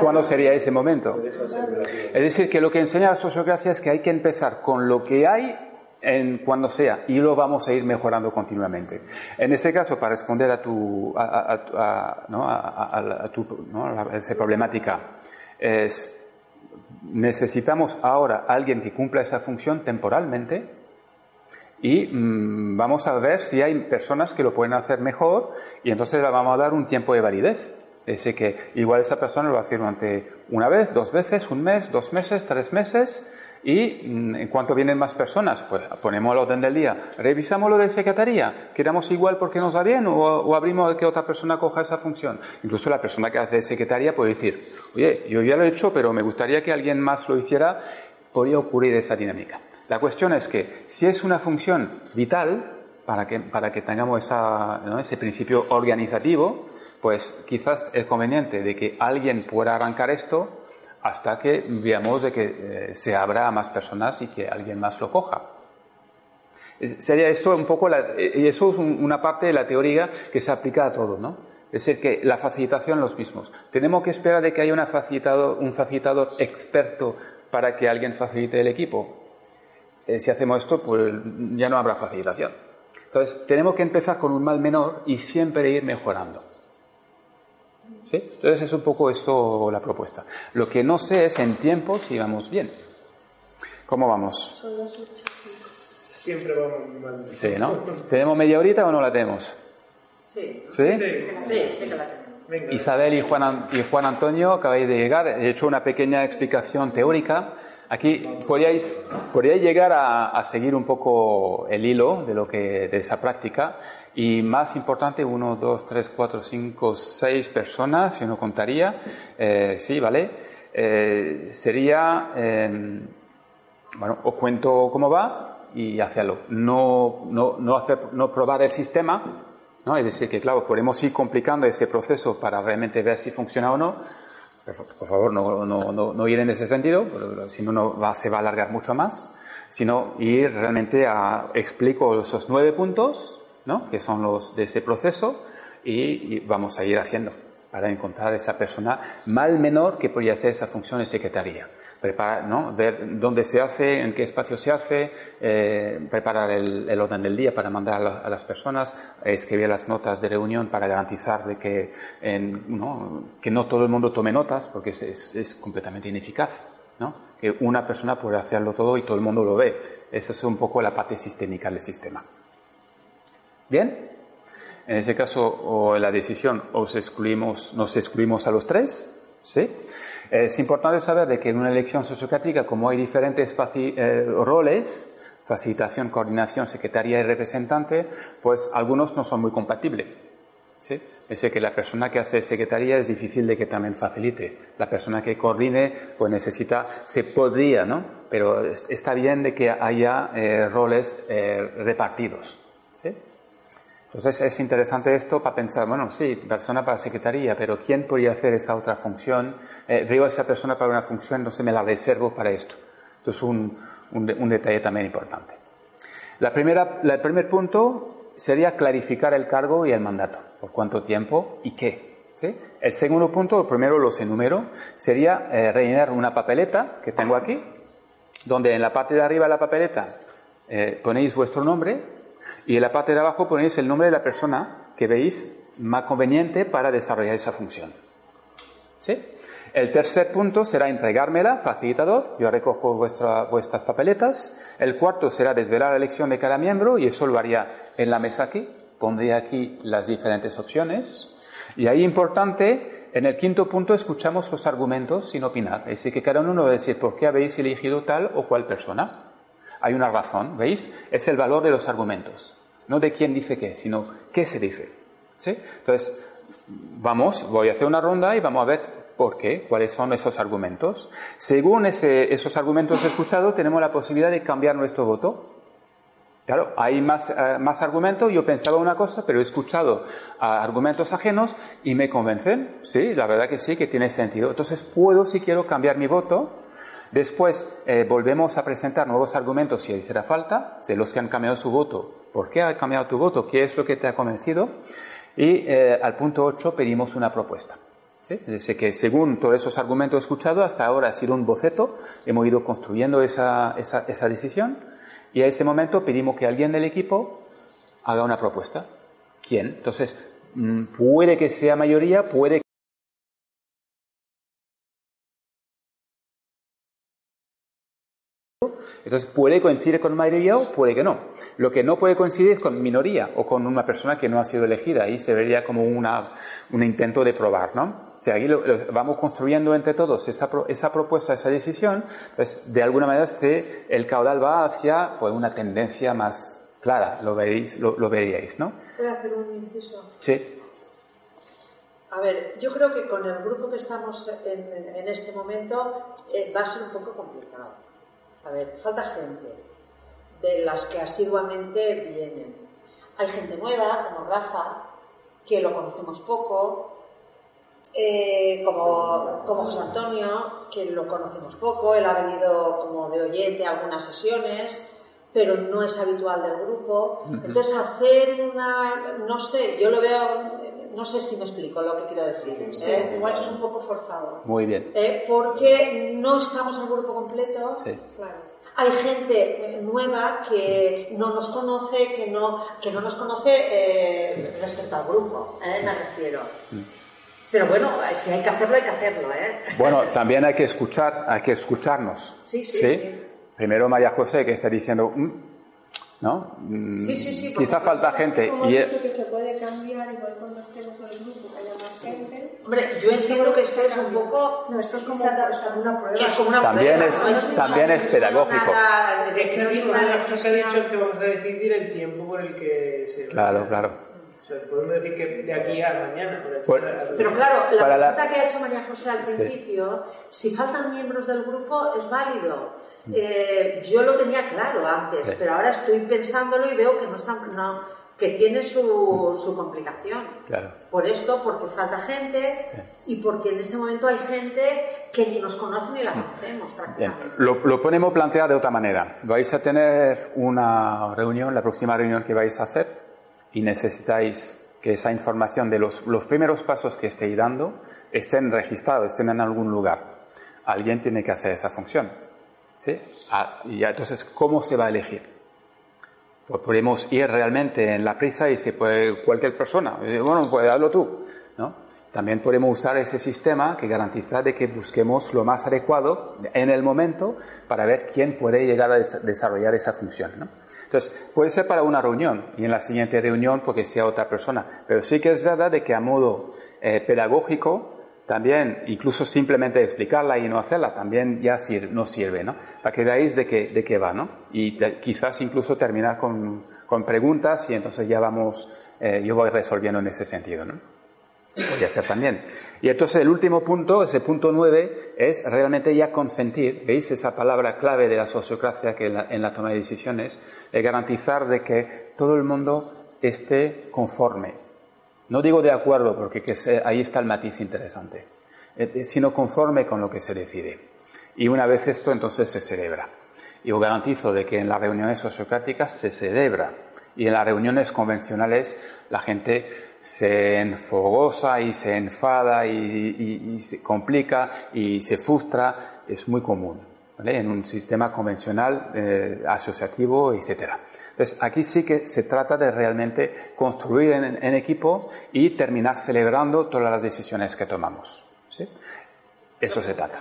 ¿Cuándo sería ese momento? Es decir, que lo que enseña la sociocracia es que hay que empezar con lo que hay en cuando sea y lo vamos a ir mejorando continuamente. En ese caso, para responder a tu, a, ¿no? a tu esa problemática, es necesitamos ahora alguien que cumpla esa función temporalmente y mm, vamos a ver si hay personas que lo pueden hacer mejor y entonces le vamos a dar un tiempo de validez. Es decir, que igual esa persona lo va a hacer durante una vez, dos veces, un mes, dos meses, tres meses y mm, en cuanto vienen más personas, pues ponemos el orden del día, revisamos lo de secretaría, quedamos igual porque nos va bien o, abrimos que otra persona coja esa función. Incluso la persona que hace secretaría puede decir, oye, yo ya lo he hecho, pero me gustaría que alguien más lo hiciera, podría ocurrir esa dinámica. La cuestión es que si es una función vital, para que, para que tengamos esa, ese principio organizativo, pues quizás es conveniente de que alguien pueda arrancar esto hasta que veamos de que eh, se abra a más personas y que alguien más lo coja. Sería esto un poco, y eso es una parte de la teoría que se aplica a todo, ¿no? Es decir, que la facilitación los mismos. Tenemos que esperar de que haya una facilitador, un facilitador experto para que alguien facilite el equipo. Eh, si hacemos esto, pues ya no habrá facilitación. Entonces, tenemos que empezar con un mal menor y siempre ir mejorando. ¿Sí? Entonces, es un poco esto la propuesta. Lo que no sé es en tiempo si vamos bien. ¿Cómo vamos? Siempre vamos mal. Sí, ¿no? ¿Tenemos media horita o no la tenemos? Sí. ¿Sí? Sí, sí que la tenemos. Venga. Isabel y Juan, y Juan Antonio acabáis de llegar. He hecho una pequeña explicación teórica. Aquí podríais, podríais llegar a, a seguir un poco el hilo de, lo que, de esa práctica. Y más importante, uno, dos, tres, cuatro, cinco, seis personas, si uno contaría. Eh, sí, ¿vale? Eh, sería, eh, bueno, os cuento cómo va y hacerlo. No, no, no, hacer, no probar el sistema, ¿no? Es decir, que claro, podemos ir complicando ese proceso para realmente ver si funciona o no. Pero, Por favor, no, no, no, no ir en ese sentido, si no va, se va a alargar mucho más, sino ir realmente a, explico esos nueve puntos, ¿no? que son los de ese proceso, y, vamos a ir haciendo para encontrar esa persona mal menor que podría hacer esa función de secretaría preparar, ¿no? ver dónde se hace, en qué espacio se hace, eh, preparar el, orden del día para mandar a, la- a las personas, escribir las notas de reunión para garantizar de que, en- ¿no? que no todo el mundo tome notas, porque es completamente ineficaz. ¿no? Que una persona puede hacerlo todo y todo el mundo lo ve. Esa es un poco la parte sistémica del sistema. ¿Bien? En ese caso, o la decisión, os excluimos, nos excluimos a los tres, ¿sí? Es importante saber de que en una elección sociocrática, como hay diferentes faci- eh, roles, facilitación, coordinación, secretaría y representante, pues algunos no son muy compatibles. ¿sí? Es que la persona que hace secretaría es difícil de que también facilite. La persona que coordine, pues necesita, se podría, ¿no? Pero es- está bien de que haya eh, roles eh, repartidos. ¿sí? Entonces es interesante esto para pensar, bueno, sí, persona para secretaría, pero ¿quién podría hacer esa otra función? Eh, veo a esa persona para una función, entonces me la reservo para esto. Esto es un, un un detalle también importante. La primera, la- el primer punto sería clarificar el cargo y el mandato, por cuánto tiempo y qué. ¿sí? El segundo punto, el primero los enumero, sería eh, rellenar una papeleta que tengo aquí, donde en la parte de arriba de la papeleta eh, ponéis vuestro nombre y en la parte de abajo ponéis el nombre de la persona que veis más conveniente para desarrollar esa función. ¿Sí? El tercer punto será entregármela, facilitador, yo recojo vuestra- vuestras papeletas. El cuarto será desvelar la elección de cada miembro y eso lo haría en la mesa aquí. Pondría aquí las diferentes opciones. Y ahí importante, en el quinto punto escuchamos los argumentos sin opinar. Es decir, que cada uno va a decir por qué habéis elegido tal o cual persona. Hay una razón, ¿veis? Es el valor de los argumentos. No de quién dice qué, sino qué se dice. ¿Sí? Entonces, vamos, voy a hacer una ronda y vamos a ver por qué, cuáles son esos argumentos. Según ese- esos argumentos escuchados, tenemos la posibilidad de cambiar nuestro voto. Claro, hay más, eh, más argumentos, yo pensaba una cosa, pero he escuchado ah, argumentos ajenos y me convencen. Sí, la verdad que sí, que tiene sentido. Entonces puedo, si quiero, cambiar mi voto. Después eh, volvemos a presentar nuevos argumentos si hiciera falta, de los que han cambiado su voto. ¿Por qué ha cambiado tu voto? ¿Qué es lo que te ha convencido? Y eh, al punto 8 pedimos una propuesta. ¿sí? Es decir, que según todos esos argumentos escuchados, hasta ahora ha sido un boceto, hemos ido construyendo esa, esa, esa decisión y a ese momento pedimos que alguien del equipo haga una propuesta. ¿Quién? Entonces, mm, puede que sea mayoría, puede Entonces puede coincidir con mayoría o puede que no. Lo que no puede coincidir es con minoría o con una persona que no ha sido elegida. Ahí se vería como una, un intento de probar, ¿no? O sea, aquí lo- lo- vamos construyendo entre todos esa, pro- esa propuesta, esa decisión, pues de alguna manera se, el caudal va hacia pues, una tendencia más clara, lo, veréis, lo, lo veríais, ¿no? ¿Puedo hacer un inciso? Sí. A ver, yo creo que con el grupo que estamos en, en este momento eh, va a ser un poco complicado. A ver, falta gente. de las que asiduamente vienen. Hay gente nueva, como Rafa, que lo conocemos poco, eh, como, como José Antonio, que lo conocemos poco, él ha venido como de oyente a algunas sesiones, pero no es habitual del grupo. Entonces, hacer una, no sé, yo lo veo, no sé si me explico lo que quiero decir. ¿eh? Igual es un poco forzado. Muy bien. ¿eh? porque no estamos en el grupo completo. Sí. Claro. Hay gente nueva que no nos conoce, que no, que no nos conoce eh, respecto al grupo, ¿eh? me refiero. Pero bueno, si hay que hacerlo, hay que hacerlo, ¿eh? Bueno, también hay que escuchar, hay que escucharnos. Sí, sí, sí. Primero María José que está diciendo, "Mm", ¿no? Mm, Sí, sí, sí, Quizá falta gente. Como Y, dicho que se puede cambiar igual cuando estemos en el grupo, que haya más gente. Hombre, yo entiendo que esto es un poco... No, esto es como, es como una prueba. Es como una También prueba, es- no también es pedagógico. nada de Es que decisión, una de una las cosas que ha dicho es que vamos a decidir el tiempo por el que se. claro, claro. O sea, podemos decir que de aquí a mañana. a- Pero claro, la Para la- pregunta que ha hecho María José al Sí. principio, si faltan miembros del grupo, es válido. Eh, yo lo tenía claro antes, Sí. pero ahora estoy pensándolo y veo que no está, no, que tiene su, su complicación. Claro. Por esto, porque falta gente y porque en este momento hay gente que ni nos conoce ni la conocemos Bien, prácticamente. lo, lo podemos plantear de otra manera. Vais a tener una reunión, la próxima reunión que vais a hacer, y necesitáis que esa información de los, los primeros pasos que estéis dando estén registrados, estén en algún lugar. Alguien tiene que hacer esa función. ¿Sí? Ah, y entonces, ¿cómo se va a elegir? Pues podemos ir realmente en la prisa y se puede cualquier persona. Bueno, pues hazlo tú. ¿no? También podemos usar ese sistema que garantiza de que busquemos lo más adecuado en el momento para ver quién puede llegar a des- desarrollar esa función. ¿no? Entonces, puede ser para una reunión y en la siguiente reunión porque sea otra persona. Pero sí que es verdad de que a modo eh, pedagógico también, incluso simplemente explicarla y no hacerla, también ya sir- nos sirve, ¿no? Para que veáis de qué, de qué va, ¿no? Y quizás incluso terminar con, con preguntas y entonces ya vamos, eh, yo voy resolviendo en ese sentido, ¿no? Podría ser también. Y entonces el último punto, ese punto nueve, es realmente ya consentir, ¿veis? Esa palabra clave de la sociocracia que en la, toma de decisiones, es garantizar de que todo el mundo esté conforme. No digo de acuerdo, porque ahí está el matiz interesante, eh, eh, sino conforme con lo que se decide. Y una vez esto, entonces se celebra. Y os garantizo de que en las reuniones sociocráticas se celebra. Y en las reuniones convencionales la gente se enfogosa y se enfada y se complica y se frustra. Es muy común ¿vale? en un sistema convencional, eh, asociativo, etcétera. Entonces, aquí sí que se trata de realmente construir en, en equipo y terminar celebrando todas las decisiones que tomamos. ¿sí? Eso se trata.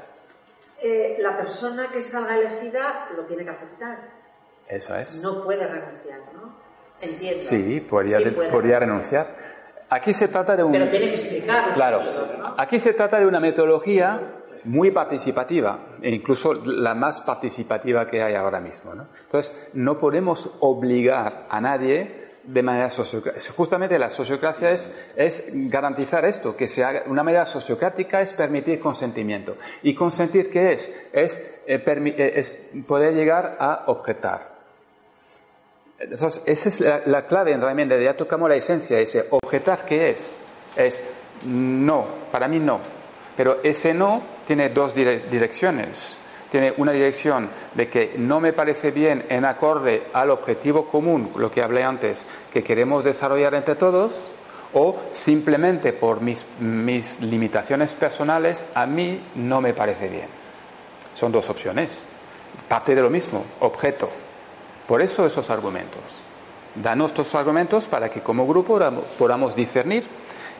Eh, la persona que salga elegida lo tiene que aceptar. Eso es. No puede renunciar, ¿no? Entiendo. Sí, podría, Sí, podría renunciar. Aquí se trata de un... Pero tiene que explicarlo. Claro, aquí se trata de una metodología muy participativa, e incluso la más participativa que hay ahora mismo. Entonces, no podemos obligar a nadie de manera sociocrática. Justamente la sociocracia es, es garantizar esto, que se una manera sociocrática es permitir consentimiento. ¿Y consentir qué es? Es, eh, eh, es poder llegar a objetar. Entonces, esa es la, la clave realmente, ya tocamos la esencia, ese objetar, ¿qué es? Es no, para mí no. Pero ese no tiene dos dire- direcciones. Tiene una dirección de que no me parece bien en acorde al objetivo común, lo que hablé antes, que queremos desarrollar entre todos, o simplemente por mis, mis limitaciones personales, a mí no me parece bien. Son dos opciones. Parte de lo mismo, objeto. Por eso esos argumentos. Danos estos argumentos para que como grupo podamos- discernir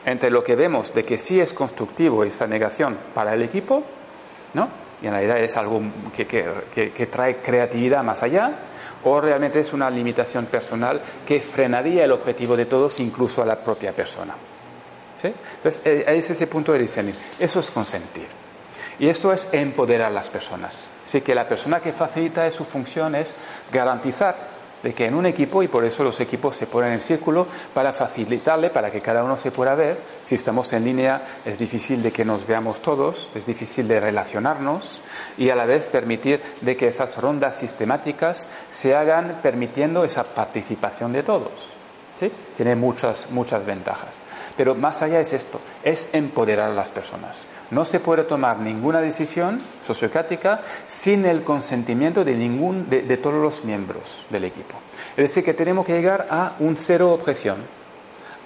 entre lo que vemos de que sí es constructivo esta negación para el equipo, ¿no? Y en realidad es algo que, que- que- trae creatividad más allá, o realmente es una limitación personal que frenaría el objetivo de todos, incluso a la propia persona. ¿Sí? Entonces, eh, es ese punto de discernir. Eso es consentir. Y esto es empoderar a las personas. Así que la persona que facilita su función es garantizar de que en un equipo, y por eso los equipos se ponen en círculo, para facilitarle, para que cada uno se pueda ver, si estamos en línea es difícil de que nos veamos todos, es difícil de relacionarnos y a la vez permitir de que esas rondas sistemáticas se hagan permitiendo esa participación de todos. ¿sí? Tiene muchas, muchas ventajas. Pero más allá es esto, es empoderar a las personas. No se puede tomar ninguna decisión sociocrática sin el consentimiento de, ningún, de, todos los miembros del equipo. Es decir, que tenemos que llegar a un cero objeción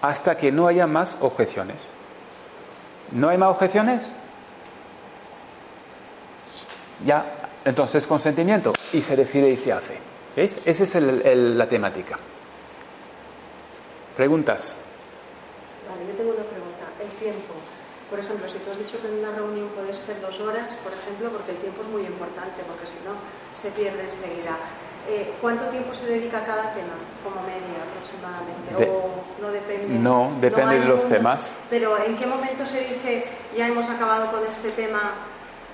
hasta que no haya más objeciones. ¿No hay más objeciones? Ya, entonces consentimiento y se decide y se hace. ¿Veis? Esa es la temática. ¿Preguntas? Vale, yo tengo. Por ejemplo, si tú has dicho que en una reunión puede ser dos horas, por ejemplo, porque el tiempo es muy importante, porque si no se pierde enseguida. Eh, ¿Cuánto tiempo se dedica a cada tema, como media aproximadamente? De- ¿O no depende? No, depende hay de los temas. Pero ¿en qué momento se dice ya hemos acabado con este tema,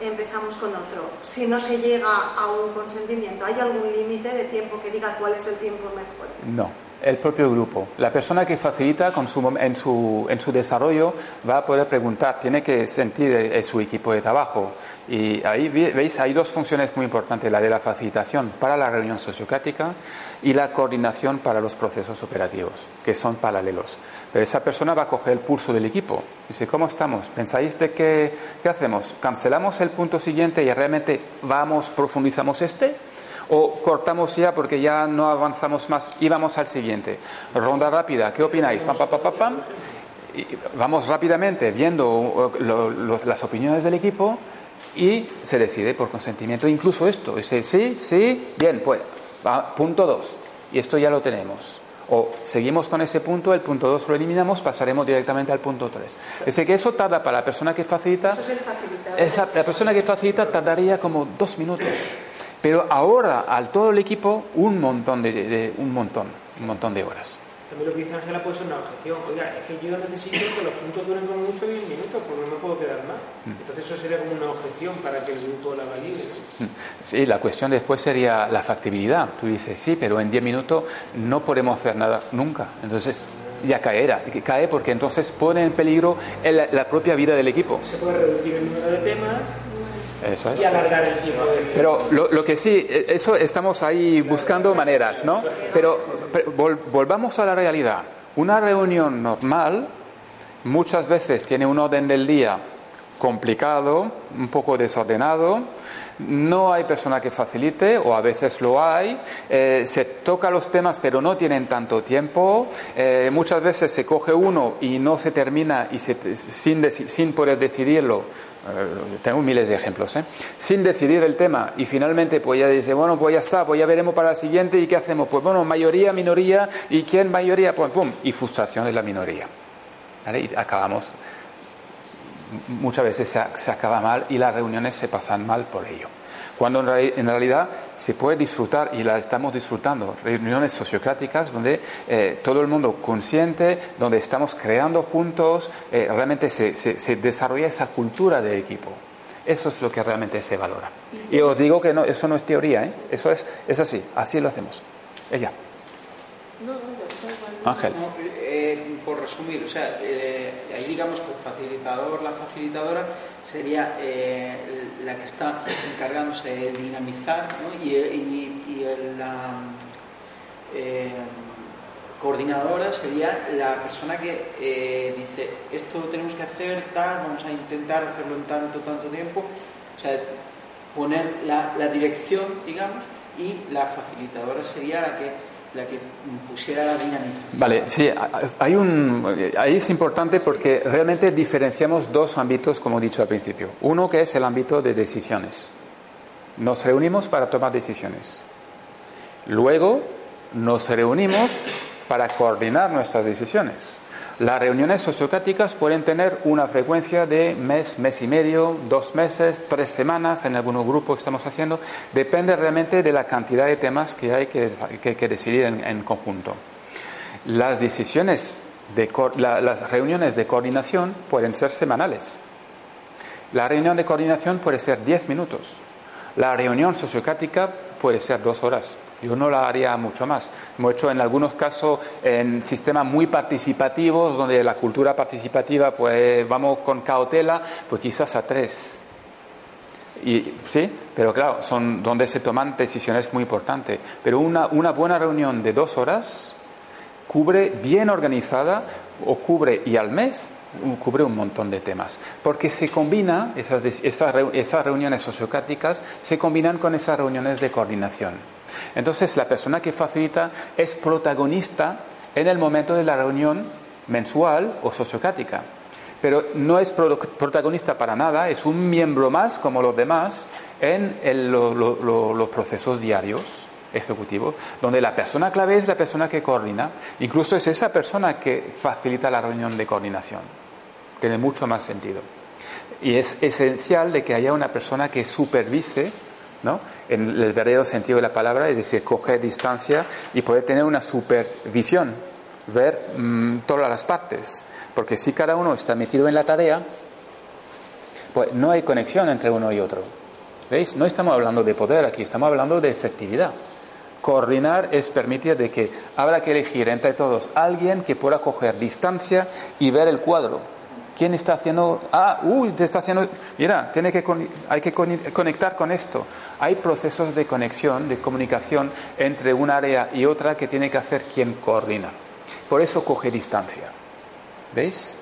empezamos con otro? Si no se llega a un consentimiento, ¿hay algún límite de tiempo que diga cuál es el tiempo mejor? No, el propio grupo. La persona que facilita con su en, su, desarrollo va a poder preguntar, tiene que sentir eh, su equipo de trabajo. Y ahí ve- veis, hay dos funciones muy importantes, la de la facilitación para la reunión sociocrática y la coordinación para los procesos operativos, que son paralelos. Pero esa persona va a coger el pulso del equipo. Dice, ¿cómo estamos? ¿Pensáis de qué, qué hacemos? ¿Cancelamos el punto siguiente y realmente vamos, profundizamos este? O cortamos ya porque ya no avanzamos más y vamos al siguiente. Ronda rápida, ¿qué opináis? Pam, pam, pam, pam, pam. Y vamos rápidamente viendo uh, lo- los- las opiniones del equipo y se decide por consentimiento incluso esto. Dice, sí, sí, bien, pues punto 2 y esto ya lo tenemos. O seguimos con ese punto, el punto 2 lo eliminamos, pasaremos directamente al punto 3. Dice que eso tarda para la persona que facilita Eso es el facilitador. esa- la persona que facilita tardaría como dos minutos. Pero ahora al todo el equipo un montón de, de- un montón, un montón de horas. También lo que dice Ángela puede ser una objeción. Oiga, es que yo necesito que los puntos duren como mucho 10 minutos, porque no me puedo quedar más. Entonces eso sería como una objeción para que el grupo la valide. ¿no? Sí, la cuestión después sería la factibilidad. Tú dices, sí, pero en 10 minutos no podemos hacer nada nunca. Entonces ya caerá. Cae porque entonces pone en peligro el- la propia vida del equipo. Se puede reducir el número de temas Eso es. y alargar el tiempo Pero lo, lo que sí, eh, eso estamos ahí buscando maneras, ¿no? Pero, pero vol- volvamos a la realidad. Una reunión normal muchas veces tiene un orden del día complicado, un poco desordenado. No hay persona que facilite, o a veces lo hay. eh, se toca los temas, pero no tienen tanto tiempo. eh, muchas veces se coge uno y no se termina y se- sin, sin poder decidirlo. Eh, tengo miles de ejemplos, ¿eh? Sin decidir el tema y finalmente pues ya dice, bueno, pues ya está, pues ya veremos para la siguiente y qué hacemos. Pues bueno, mayoría, minoría y quién mayoría, pues pum, y frustración de la minoría. Y acabamos muchas veces se acaba mal y las reuniones se pasan mal por ello. Cuando en, reali- en realidad se puede disfrutar y la estamos disfrutando, reuniones sociocráticas donde eh, todo el mundo consciente, donde estamos creando juntos, eh, realmente se, se- se desarrolla esa cultura de equipo. Eso es lo que realmente se valora. Y os digo que no, eso no es teoría, ¿eh? eso es, es así, así lo hacemos. Ella, No, no, da igual. Ángel. No, eh, por resumir, o sea, eh, ahí digamos el facilitador, la facilitadora sería eh, la que está encargándose de dinamizar y, la eh, coordinadora sería la persona que eh, dice esto tenemos que hacer tal, vamos a intentar hacerlo en tanto, tanto tiempo, o sea, poner la, la dirección, digamos, y la facilitadora sería la que la que pusiera la dinamización. Vale, sí, hay un, ahí es importante porque realmente diferenciamos dos ámbitos, como he dicho al principio. Uno que es el ámbito de decisiones. Nos reunimos para tomar decisiones. Luego nos reunimos para coordinar nuestras decisiones. Las reuniones sociocráticas pueden tener una frecuencia de mes, mes y medio, dos meses, tres semanas, en algunos grupos estamos haciendo. Depende realmente de la cantidad de temas que hay que, decidir en, conjunto. Las decisiones, las reuniones de coordinación pueden ser semanales. La reunión de coordinación puede ser 10 minutos. La reunión sociocrática puede ser dos horas Yo no la haría mucho más. Hemos hecho en algunos casos en sistemas muy participativos, donde la cultura participativa, pues vamos con cautela, pues quizás a tres. Y, sí, pero claro, son donde se toman decisiones muy importantes. Pero una, una buena reunión de dos horas cubre bien organizada o cubre y al mes cubre un montón de temas, porque se combina, esas, esas, esas reuniones sociocráticas se combinan con esas reuniones de coordinación. Entonces, la persona que facilita es protagonista en el momento de la reunión mensual o sociocrática, pero no es protagonista para nada, es un miembro más, como los demás, en los procesos diarios ejecutivos, donde la persona clave es la persona que coordina, incluso es esa persona que facilita la reunión de coordinación. Tiene mucho más sentido. Y es esencial de que haya una persona que supervise ¿no? en el verdadero sentido de la palabra, es decir, coger distancia y poder tener una supervisión, ver mm, todas las partes. Porque si cada uno está metido en la tarea, pues no hay conexión entre uno y otro. ¿Veis? No estamos hablando de poder aquí, estamos hablando de efectividad. Coordinar es permitir de que habrá que elegir entre todos alguien que pueda coger distancia y ver el cuadro ¿Quién está haciendo? Ah, uy, te está haciendo. Mira, tiene que, hay que conectar con esto. Hay procesos de conexión, de comunicación entre un área y otra que tiene que hacer quien coordina. Por eso coge distancia. ¿Veis?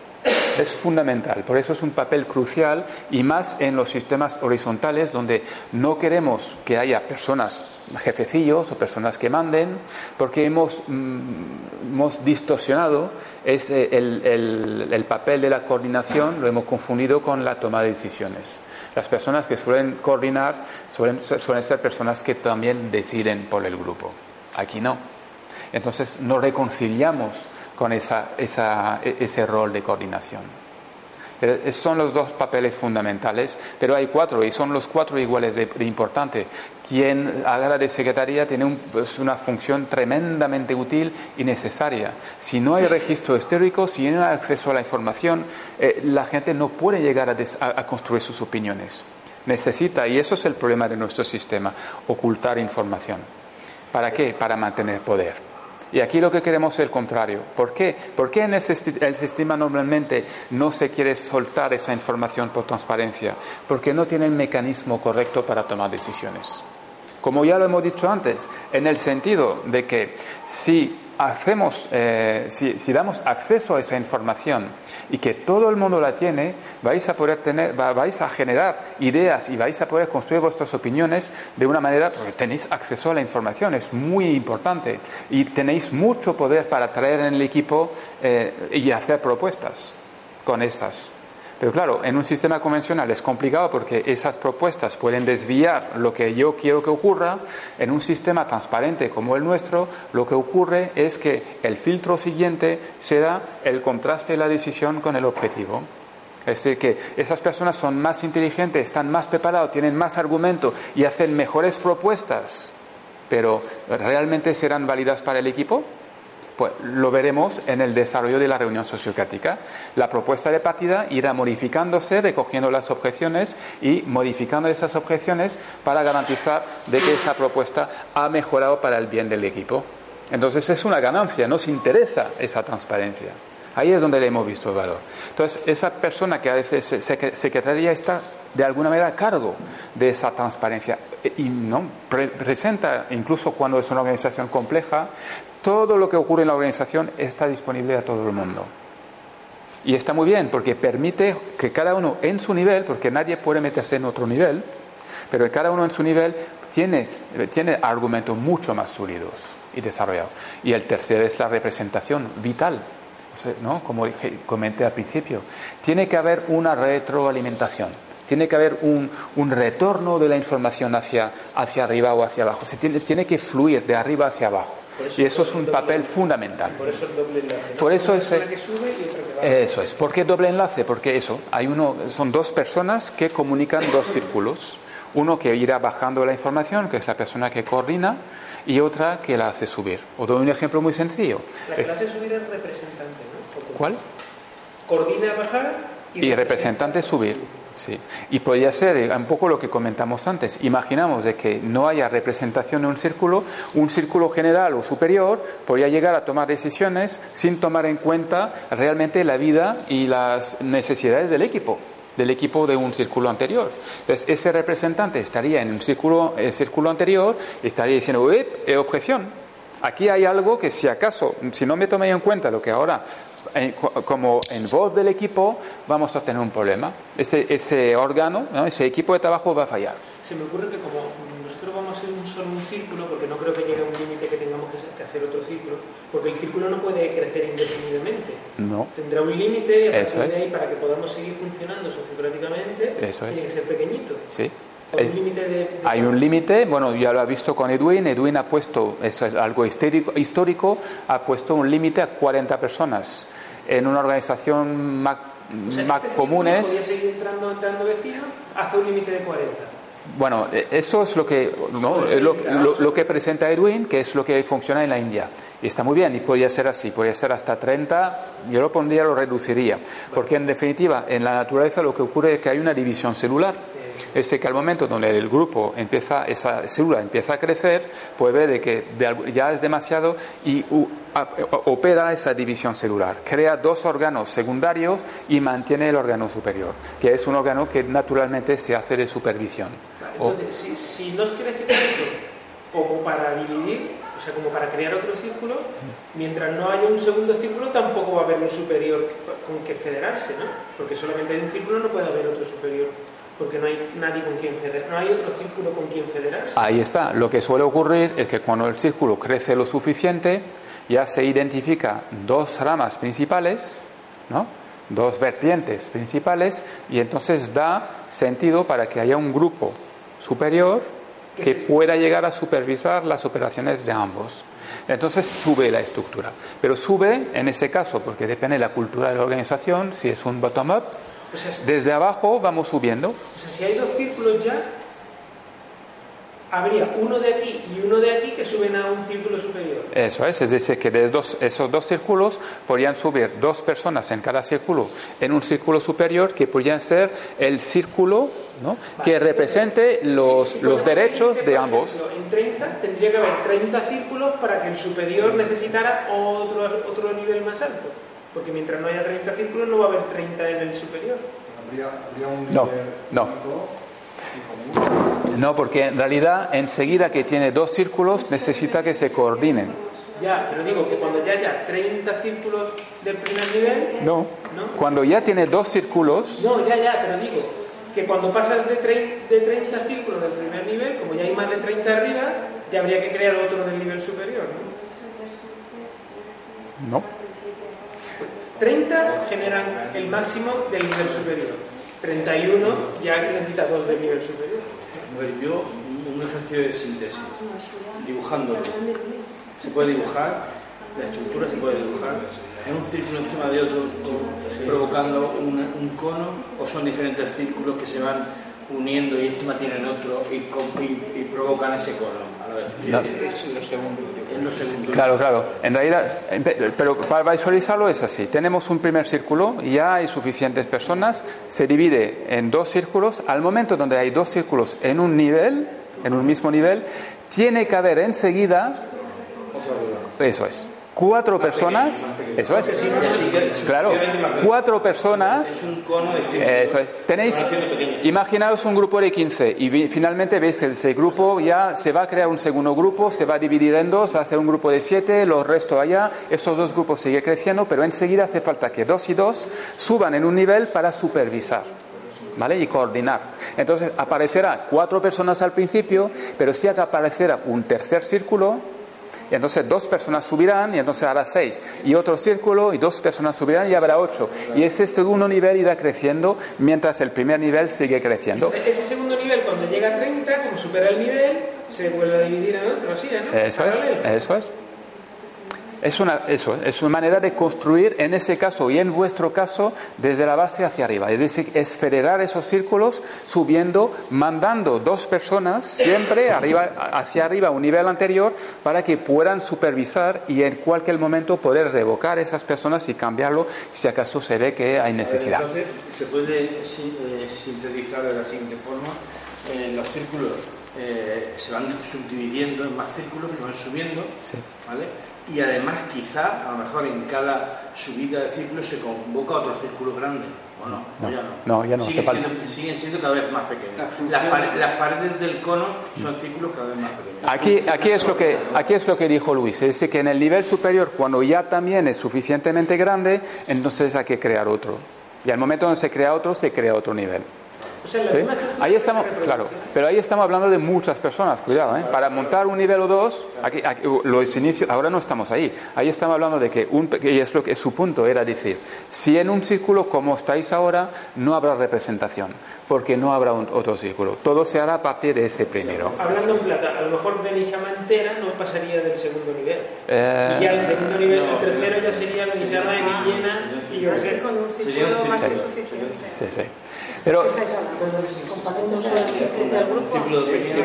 Es fundamental, por eso es un papel crucial y más en los sistemas horizontales donde no queremos que haya personas jefecillos o personas que manden, porque hemos, mm, hemos distorsionado ese, el, el, papel de la coordinación, lo hemos confundido con la toma de decisiones. Las personas que suelen coordinar suelen, suelen ser personas que también deciden por el grupo. Aquí no. Entonces no reconciliamos con esa, esa, ese rol de coordinación. Pero son los dos papeles fundamentales, pero hay cuatro y son los cuatro iguales de, importantes. Quien haga de secretaría tiene pues, una función tremendamente útil y necesaria. Si no hay registro histórico, si no hay acceso a la información, eh, la gente no puede llegar a construir sus opiniones. Necesita, y eso es el problema de nuestro sistema, ocultar información. ¿Para qué? Para mantener poder. Y aquí lo que queremos es el contrario. ¿Por qué? ¿Por qué en el, sistema normalmente no se quiere soltar esa información por transparencia? Porque no tiene el mecanismo correcto para tomar decisiones. Como ya lo hemos dicho antes, en el sentido de que si hacemos, eh, si, damos acceso a esa información y que todo el mundo la tiene, vais a poder tener, vais a generar ideas y vais a poder construir vuestras opiniones de una manera, porque tenéis acceso a la información, es muy importante. Y tenéis mucho poder para traer en el equipo eh, y hacer propuestas con esas pero claro, en un sistema convencional es complicado porque esas propuestas pueden desviar lo que yo quiero que ocurra. En un sistema transparente como el nuestro, lo que ocurre es que el filtro siguiente será el contraste de la decisión con el objetivo. Es decir, que esas personas son más inteligentes, están más preparados, tienen más argumento y hacen mejores propuestas, pero ¿realmente serán válidas para el equipo? Pues lo veremos en el desarrollo de la reunión sociocrática. La propuesta de partida irá modificándose, recogiendo las objeciones y modificando esas objeciones para garantizar de que esa propuesta ha mejorado para el bien del equipo. Entonces es una ganancia, nos interesa esa transparencia. Ahí es donde le hemos visto el valor. Entonces, esa persona que a veces secretaría está de alguna manera a cargo de esa transparencia y no presenta, incluso cuando es una organización compleja, todo lo que ocurre en la organización está disponible a todo el mundo. Y está muy bien porque permite que cada uno en su nivel, porque nadie puede meterse en otro nivel, pero cada uno en su nivel tiene, tiene argumentos mucho más sólidos y desarrollados. Y el tercero es la representación vital, ¿no? como comenté al principio. Tiene que haber una retroalimentación. Tiene que haber un, un retorno de la información hacia, hacia arriba o hacia abajo. Se tiene, tiene que fluir de arriba hacia abajo y eso es un papel fundamental. Por eso el doble enlace. Por eso es, que sube y otra que baja. Eso es. ¿Por qué doble enlace? Porque eso, hay uno, son dos personas que comunican dos círculos. Uno que irá bajando la información, que es la persona que coordina, y otra que la hace subir. Os doy un ejemplo muy sencillo. La que la hace subir es representante, ¿no? ¿Cuál? Coordina bajar y, y representante subir. Sí, y podría ser eh, un poco lo que comentamos antes. Imaginamos de que no haya representación en un círculo, un círculo general o superior podría llegar a tomar decisiones sin tomar en cuenta realmente la vida y las necesidades del equipo del equipo de un círculo anterior. Entonces, ese representante estaría en un círculo, el círculo anterior y estaría diciendo, eh, objeción, aquí hay algo que si acaso, si no me tomé en cuenta lo que ahora como en voz del equipo vamos a tener un problema. Ese, ese órgano, ese equipo de trabajo va a fallar. Se me ocurre que como nosotros vamos a hacer un solo un círculo, porque no creo que llegue a un límite que tengamos que hacer otro círculo, porque el círculo no puede crecer indefinidamente. No. Tendrá un límite y a de ahí, para que podamos seguir funcionando sociocráticamente, tiene que ser pequeñito. Sí. de... Hay un límite, bueno, ya lo ha visto con Edwin. Edwin ha puesto, eso es algo histórico, histórico ha puesto un límite a 40 personas en una organización más, más este comunes. Podría seguir entrando, entrando vecinos hasta un límite de 40. Bueno, e, eso es lo que, ¿no? lo, lo, que presenta Edwin, que es lo que funciona en la India. Y está muy bien, y podría ser así, podría ser hasta 30, yo lo pondría, lo reduciría. Porque en definitiva, en la naturaleza lo que ocurre es que hay una división celular es que al momento donde el grupo empieza, esa célula empieza a crecer, puede ver de que ya es demasiado y opera esa división celular. Crea dos órganos secundarios y mantiene el órgano superior, que es un órgano que naturalmente se hace de supervisión. Entonces, si, si no como para dividir, o sea, como para crear otro círculo, mientras no haya un segundo círculo tampoco va a haber un superior con que federarse, ¿no? Porque solamente hay un círculo no puede haber otro superior porque no hay nadie con quien federar, no hay otro círculo con quien federarse. Ahí está. Lo que suele ocurrir es que cuando el círculo crece lo suficiente, ya se identifica dos ramas principales, ¿no? dos vertientes principales, y entonces da sentido para que haya un grupo superior que pueda llegar a supervisar las operaciones de ambos. Entonces sube la estructura. Pero sube en ese caso, porque depende de la cultura de la organización, si es un bottom-up, desde abajo vamos subiendo. O sea, si hay dos círculos ya, habría uno de aquí y uno de aquí que suben a un círculo superior. Eso es, es decir, que de esos dos círculos podrían subir dos personas en cada círculo en un círculo superior que podrían ser el círculo ¿no? que represente los, los derechos de ambos. en 30 tendría que haber 30 círculos para que el superior necesitara otro, otro nivel más alto. Porque mientras no haya 30 círculos no va a haber 30 en el superior. no, no. No, porque en realidad enseguida que tiene dos círculos necesita que se coordinen. Ya, pero digo que cuando ya haya 30 círculos del primer nivel... No, cuando ya tiene dos círculos... No, ya, ya, pero digo que cuando pasas de, de 30 círculos del primer nivel, como ya hay más de 30 arriba, ya habría que crear otro del nivel superior, ¿no? No. 30 generan el máximo del nivel superior. 31 ya necesita dos del nivel superior. yo, un ejercicio de síntesis, dibujándolo. Se puede dibujar, la estructura se puede dibujar, en un círculo encima de otro, provocando un, un, cono, o son diferentes círculos que se van uniendo y encima tienen otro y, y provocan ese cono. Claro, claro. En realidad, pero para visualizarlo es así. Tenemos un primer círculo, ya hay suficientes personas, se divide en dos círculos. Al momento donde hay dos círculos en un nivel, en un mismo nivel, tiene que haber enseguida. Eso es cuatro personas, eso es, claro, cuatro personas, eso es, tenéis, imaginaos un grupo de 15 y finalmente veis que ese grupo ya se va a crear un segundo grupo, se va a dividir en dos, va a hacer un grupo de siete, los restos allá, esos dos grupos siguen creciendo, pero enseguida hace falta que dos y dos suban en un nivel para supervisar. ¿Vale? Y coordinar. Entonces aparecerá cuatro personas al principio, pero sí que aparecerá un tercer círculo y entonces dos personas subirán y entonces habrá seis. Y otro círculo y dos personas subirán y habrá ocho. Y ese segundo nivel irá creciendo mientras el primer nivel sigue creciendo. Ese segundo nivel cuando llega a 30, como supera el nivel, se vuelve a dividir en otro, así, ¿no? Eso es, eso es. Es una, eso, es una manera de construir, en ese caso y en vuestro caso, desde la base hacia arriba. Es decir, es federar esos círculos subiendo, mandando dos personas siempre arriba, hacia arriba, a un nivel anterior, para que puedan supervisar y en cualquier momento poder revocar esas personas y cambiarlo si acaso se ve que hay necesidad. Entonces, se puede eh, sintetizar de la siguiente forma: Eh, los círculos eh, se van subdividiendo en más círculos que van subiendo, Sí. ¿vale? Y además, quizá, a lo mejor en cada subida de círculo se convoca otro círculo grande, ¿o no? ¿O ya no? No, ya no, Siguen, siendo, siguen siendo cada vez más pequeños. La Las, función- pare- las paredes del cono son círculos cada vez más pequeños. Aquí, aquí, es lo que, aquí es lo que dijo Luis, es decir, que en el nivel superior, cuando ya también es suficientemente grande, entonces hay que crear otro. Y al momento donde se crea otro, se crea otro nivel. O sea, la ¿Sí? Ahí de estamos, claro, pero ahí estamos hablando de muchas personas, cuidado, ¿eh? Para montar un nivel o dos, aquí, aquí, los inicios, ahora no estamos ahí. Ahí estamos hablando de que, un, y es lo que su punto era decir, si en un círculo como estáis ahora, no habrá representación, porque no habrá un- otro círculo. Todo se hará a partir de ese primero. Hablando en plata, a lo mejor Benishama entera no pasaría del segundo nivel. Eh, y ya el segundo nivel, el tercero ya sería Benishama, y qué Así sé. con un Sería un círculo más suficiente. sí, sí. Pero,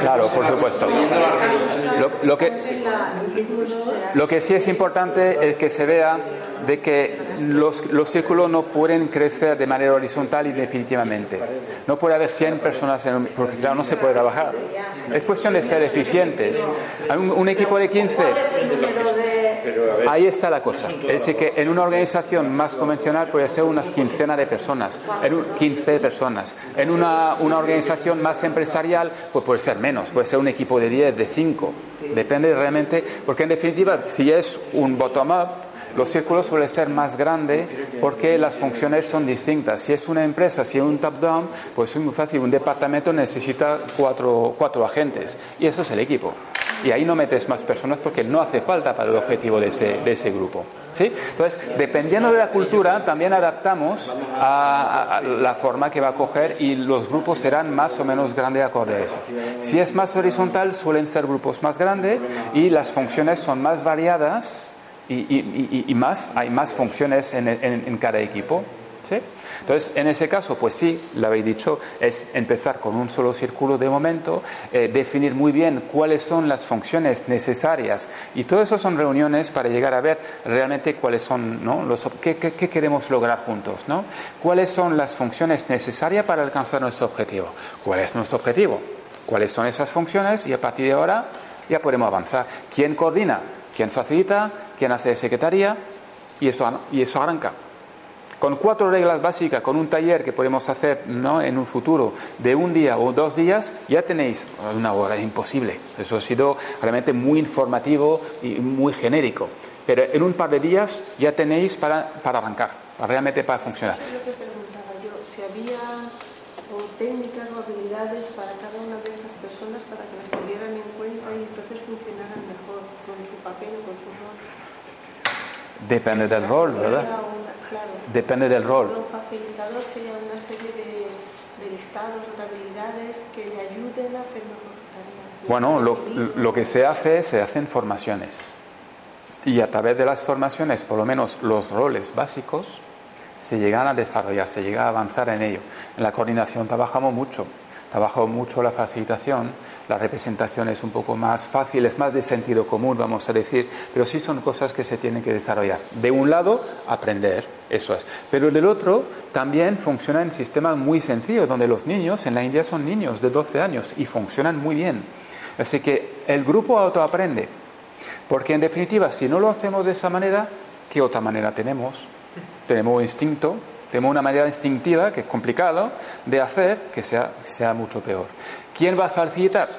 claro, por supuesto. Lo, lo que, Lo que sí es importante es que se vea de que los, los círculos no pueden crecer de manera horizontal y definitivamente. No puede haber 100 personas, en un- porque claro, no se puede trabajar. Es cuestión de ser eficientes. Hay un, un equipo de 15, ¿Cuál es el número de ahí está la cosa. Es decir, que en una organización más convencional puede ser unas quincena de personas, en un, 15 personas. En una, una organización más empresarial, pues puede ser menos, puede ser un equipo de 10, de 5. Depende realmente, porque en definitiva, si es un bottom-up, los círculos suelen ser más grandes porque las funciones son distintas. Si es una empresa, si es un top-down, pues es muy fácil. Un departamento necesita cuatro, cuatro agentes y eso es el equipo. Y ahí no metes más personas porque no hace falta para el objetivo de ese, de ese grupo. ¿sí? Entonces, dependiendo de la cultura, también adaptamos a, a- a la forma que va a coger y los grupos serán más o menos grandes acorde a eso. Si es más horizontal, suelen ser grupos más grandes y las funciones son más variadas y, y- y- más, hay más funciones en, en- en cada equipo. ¿sí? Entonces, en ese caso, pues sí, lo habéis dicho, es empezar con un solo círculo de momento, eh, definir muy bien cuáles son las funciones necesarias y todo eso son reuniones para llegar a ver realmente cuáles son, ¿no? Los, qué, qué- qué queremos lograr juntos, ¿no? ¿Cuáles son las funciones necesarias para alcanzar nuestro objetivo? ¿Cuál es nuestro objetivo? ¿Cuáles son esas funciones? Y a partir de ahora ya podemos avanzar. ¿Quién coordina? ¿Quién facilita? ¿Quién hace de secretaría? Y eso, y eso arranca. Con cuatro reglas básicas, con un taller que podemos hacer ¿no? en un futuro de un día o dos días, ya tenéis una hora, es imposible. Eso ha sido realmente muy informativo y muy genérico. Pero en un par de días ya tenéis para, para arrancar, realmente para funcionar. Eso es lo que preguntaba yo, si había o técnicas o habilidades para cada una de estas personas para que las tuvieran en cuenta y entonces funcionaran mejor con su papel o con su rol. Depende del rol, ¿verdad? Claro, Depende del rol. un facilitador sea una serie de, de listados o de habilidades que le ayuden a hacer mejor su tarea. Bueno, lo, lo que se hace, se hacen formaciones. Y a través de las formaciones, por lo menos los roles básicos, se llegan a desarrollar, se llega a avanzar en ello. En la coordinación trabajamos mucho, trabajamos mucho la facilitación, la representación es un poco más fácil, es más de sentido común, vamos a decir, pero sí son cosas que se tienen que desarrollar. De un lado, aprender, eso es. Pero del otro, también funciona en sistemas muy sencillos, donde los niños en la India son niños de 12 años y funcionan muy bien. Así que el grupo autoaprende. Porque en definitiva, si no lo hacemos de esa manera, ¿qué otra manera tenemos? Tenemos instinto, tenemos una manera instintiva, que es complicado, de hacer que sea, sea mucho peor. ¿Quién va a facilitar?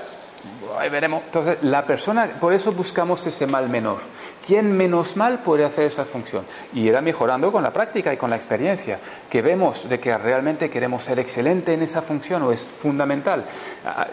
Ahí veremos. Entonces, la persona, por eso buscamos ese mal menor. ¿Quién menos mal puede hacer esa función? Y irá mejorando con la práctica y con la experiencia. Que vemos de que realmente queremos ser excelente en esa función o es fundamental. Ah,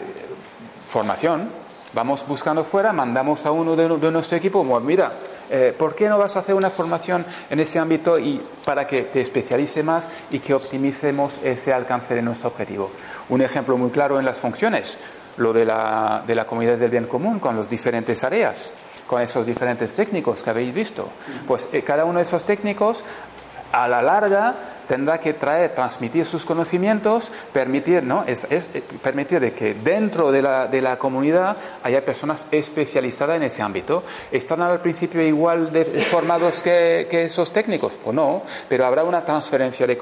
Formación, vamos buscando fuera, mandamos a uno de, de nuestro equipo, bueno, mira, eh, ¿por qué no vas a hacer una formación en ese ámbito y para que te especialice más y que optimicemos ese alcance de nuestro objetivo? Un ejemplo muy claro en las funciones, lo de la, de la comunidad del bien común con las diferentes áreas. con esos diferentes técnicos que habéis visto. Pues eh, cada uno de esos técnicos, a la larga, tendrá que traer, transmitir sus conocimientos, permitir, ¿no? es, eh, permitir de que dentro de la, de la, comunidad haya personas especializadas en ese ámbito. ¿Están al principio igual de formados que, que esos técnicos? Pues no, pero habrá una transferencia de,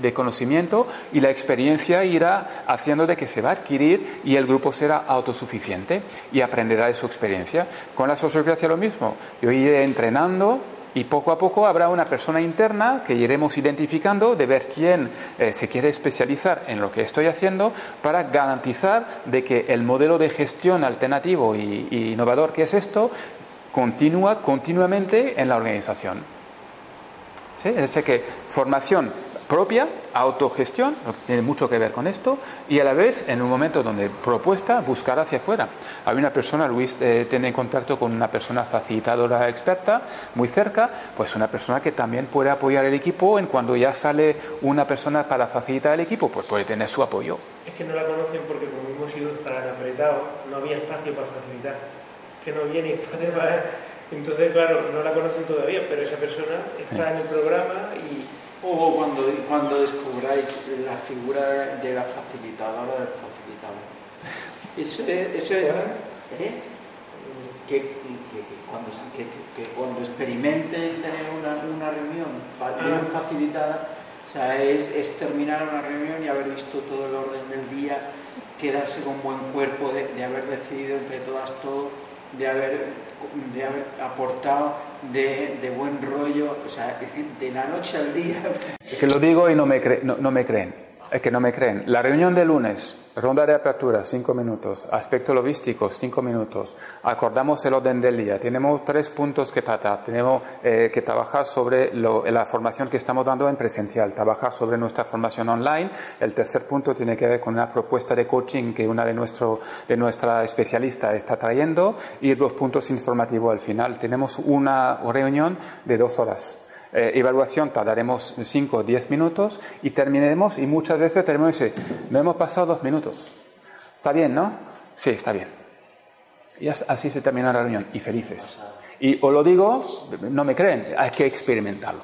de, conocimiento y la experiencia irá haciendo de que se va a adquirir y el grupo será autosuficiente y aprenderá de su experiencia. Con la sociocracia lo mismo. Yo iré entrenando y poco a poco habrá una persona interna que iremos identificando de ver quién eh, se quiere especializar en lo que estoy haciendo para garantizar de que el modelo de gestión alternativo y, y innovador que es esto continúa continuamente en la organización. ¿Sí? Es decir, que formación propia, autogestión, tiene mucho que ver con esto, y a la vez, en un momento donde propuesta, buscar hacia afuera. Hay una persona, Luis eh, tiene contacto con una persona facilitadora experta, muy cerca, pues una persona que también puede apoyar el equipo en cuando ya sale una persona para facilitar el equipo, pues puede tener su apoyo. Es que no la conocen porque como hemos sido tan apretados, no había espacio para facilitar, que no había ni espacio para... Entonces, claro, no la conocen todavía, pero esa persona está en el programa y o cuando, cuando descubráis la figura de la facilitadora del facilitador. Eso es, eso es ¿eh? que, que, cuando, que, cuando experimenten tener una, una reunión bien ah. facilitada, o sea, es, es, terminar una reunión y haber visto todo el orden del día, quedarse con buen cuerpo, de, de haber decidido entre todas todo, de haber, de haber aportado de, de, buen rollo, o sea, es que de la noche al día. Es que lo digo y no me, cre no, no me creen. Es que no me creen. La reunión de lunes, ronda de apertura, cinco minutos. Aspecto logístico, cinco minutos. Acordamos el orden del día. Tenemos tres puntos que tratar. Tenemos eh, que trabajar sobre lo, la formación que estamos dando en presencial, trabajar sobre nuestra formación online. El tercer punto tiene que ver con una propuesta de coaching que una de, nuestro, de nuestra especialista está trayendo y los puntos informativos al final. Tenemos una reunión de dos horas. Eh, evaluación tardaremos 5 o 10 minutos y terminaremos y muchas veces tenemos ese, no hemos pasado dos minutos. Está bien, ¿no? Sí, está bien. Y así se termina la reunión y felices. Y os lo digo, no me creen, hay que experimentarlo.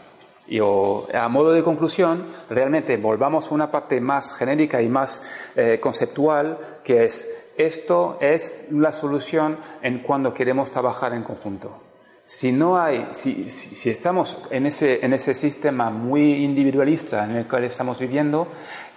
Y a modo de conclusión, realmente volvamos a una parte más genérica y más eh, conceptual, que es, esto es la solución en cuando queremos trabajar en conjunto. Si no hay, si, si, estamos en ese, en ese sistema muy individualista en el cual estamos viviendo,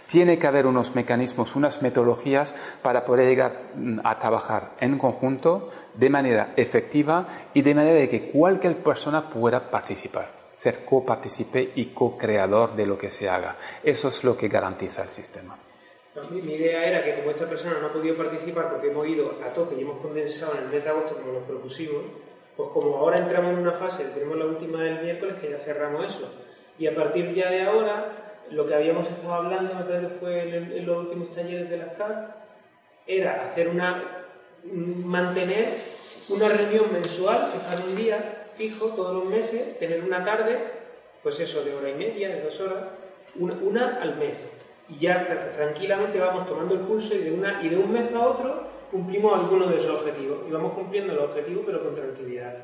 tiene que haber unos mecanismos, unas metodologías para poder llegar mm, a trabajar en conjunto de manera efectiva y de manera de que cualquier persona pueda participar, ser coparticipe y co-creador de lo que se haga. Eso es lo que garantiza el sistema. Mi, mi idea era que como esta persona no ha podido participar porque hemos ido a tope y hemos condensado en el mes de agosto como nos propusimos, pues como ahora entramos en una fase, tenemos la última del miércoles, que ya cerramos eso. Y a partir ya de ahora, lo que habíamos estado hablando, me que fue en, los últimos talleres de las CAF, era hacer una, mantener una reunión mensual, fijar un día fijo todos los meses, tener una tarde, pues eso, de hora y media, de dos horas, una, una al mes. Y ya tranquilamente vamos tomando el pulso y de, una, y de un mes para otro cumplimos algunos de esos objetivos. Y vamos cumpliendo los objetivos, pero con tranquilidad.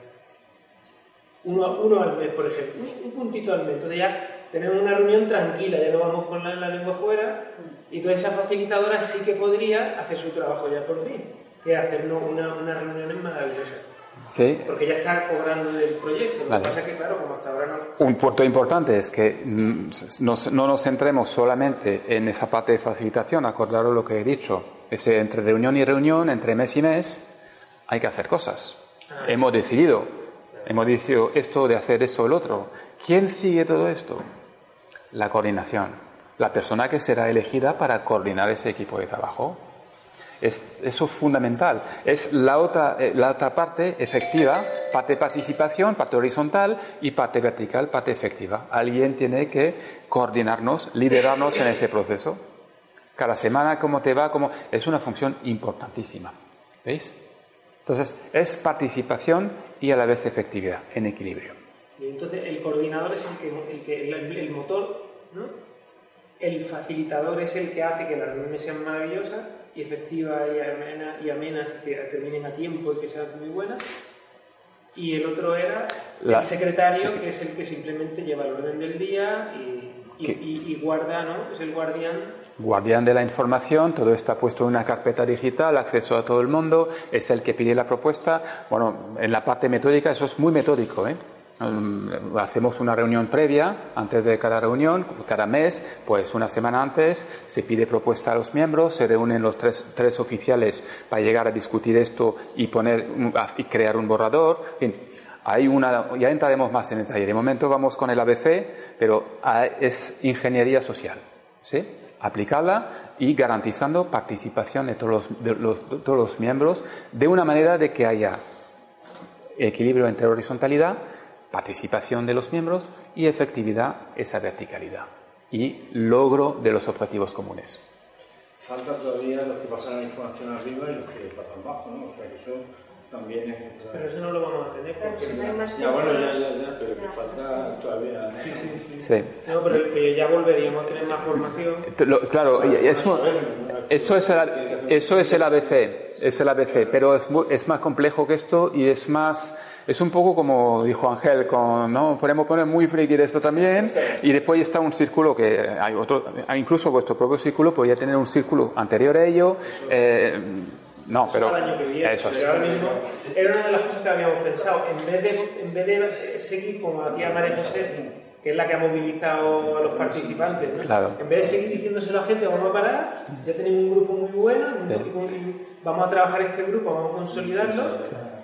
Uno, uno al mes, por ejemplo, un, puntito al mes. Entonces ya tenemos una reunión tranquila, ya no vamos con la, lengua fuera. Y toda esa facilitadora sí que podría hacer su trabajo ya por fin, que es hacernos una, unas reuniones maravillosas. Sí. Porque ya está cobrando del proyecto. Lo que pasa es que, claro, como hasta ahora no. Un punto importante es que mm, no nos centremos solamente en esa parte de facilitación, acordaros lo que he dicho. Ese, entre reunión y reunión, entre mes y mes, hay que hacer cosas. Ah, hemos decidido, hemos decidido esto de hacer esto o el otro. ¿Quién sigue todo esto? La coordinación. La persona que será elegida para coordinar ese equipo de trabajo. Es, eso es fundamental. Es la otra, eh, la otra parte efectiva, parte participación, parte horizontal y parte vertical, parte efectiva. Alguien tiene que coordinarnos, liderarnos en ese proceso. Cada semana, cómo te va, cómo... es una función importantísima. ¿Veis? Entonces, es participación y a la vez efectividad, en equilibrio. Y entonces, el coordinador es el, que, el, motor, ¿no? El facilitador es el que hace que las reuniones sean maravillosas y efectivas y, amenas, y amenas, que terminen a tiempo y que sean muy buenas. Y el otro era La- el secretario, que es el que simplemente lleva el orden del día y, y- ¿Qué? y- y guarda, ¿no? Es el guardián. Guardián de la información, todo está puesto en una carpeta digital, acceso a todo el mundo, es el que pide la propuesta. Bueno, en la parte metódica eso es muy metódico, ¿eh? Mm, Hacemos una reunión previa antes de cada reunión, cada mes, pues una semana antes se pide propuesta a los miembros, se reúnen los tres, tres oficiales para llegar a discutir esto y poner y crear un borrador. En fin, hay una, ya entraremos más en detalle. De momento vamos con el ABC, pero ah, es ingeniería social, ¿sí? Aplicarla y garantizando participación de todos los, de los- de todos los miembros de una manera de que haya equilibrio entre horizontalidad, participación de los miembros y efectividad, esa verticalidad y logro de los objetivos comunes. Falta todavía los que pasan la información arriba y los que pasan abajo, ¿no? O sea que eso también es... Pero eso no lo vamos a tener porque si no hay más Ya, bueno, ya, ya, ya, pero que falta todavía... ¿no? Sí. No, pero pero ya volveríamos a tener más formación. Lo- claro, y- es mu- saber, eso, es el, eso es el ABC, es el ABC, pero es, mu- es más complejo que esto y es más, es un poco como dijo Ángel, con, ¿no? podemos poner muy friki de esto también y después está un círculo que hay otro, incluso vuestro propio círculo podría tener un círculo anterior a ello, eh, no, pero año que viene. eso es. Pero ahora mismo era una de las cosas que habíamos pensado. En vez de, en vez de seguir como hacía María José, que es la que ha movilizado a los participantes, ¿no? Claro. en vez de seguir diciéndoselo a la gente, vamos a parar, ya tenemos un grupo muy bueno, un Sí. grupo muy- vamos a trabajar este grupo, vamos a consolidarlo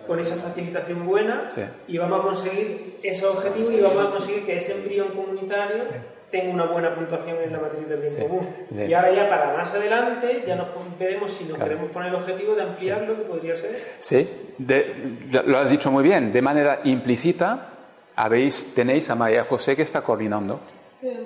con esa facilitación buena Sí. y vamos a conseguir esos objetivos y vamos a conseguir que ese embrión comunitario tenga una buena puntuación en la matriz del bien Sí. común. Sí. Y ahora ya para más adelante ya nos veremos si nos queremos poner el objetivo de ampliarlo, que podría ser. Sí, de- lo has dicho muy bien, de manera implícita habéis, tenéis a María José que está coordinando,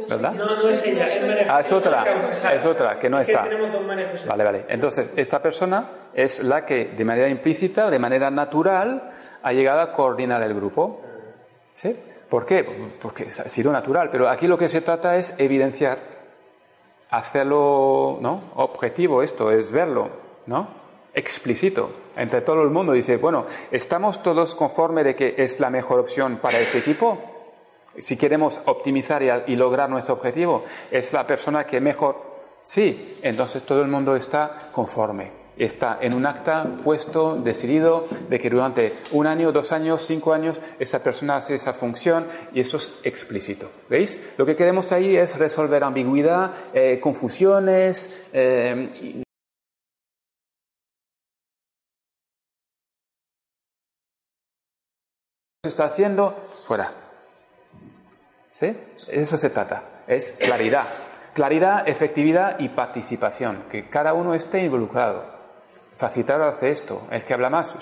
¿verdad? No, no es ella, es María Ah, es otra, es otra, que no Es está. tenemos dos. Vale, vale. Entonces, esta persona es la que de manera implícita, de manera natural, ha llegado a coordinar el grupo. ¿Sí? ¿Por qué? Porque ha sido natural, pero aquí lo que se trata es evidenciar, hacerlo, ¿no? Objetivo esto, es verlo, ¿no? Explícito. Entre todo el mundo dice, bueno, ¿estamos todos conformes de que es la mejor opción para ese equipo? Si queremos optimizar y, y lograr nuestro objetivo, ¿es la persona que mejor? Sí, entonces todo el mundo está conforme. Está en un acta puesto, decidido, de que durante un año, dos años, cinco años, esa persona hace esa función y eso es explícito. ¿Veis? Lo que queremos ahí es resolver ambigüedad, eh, confusiones. eh, se está haciendo fuera. ¿Sí? Eso se trata. Es claridad. Claridad, efectividad y participación. Que cada uno esté involucrado. Facilitador hace esto. El que habla más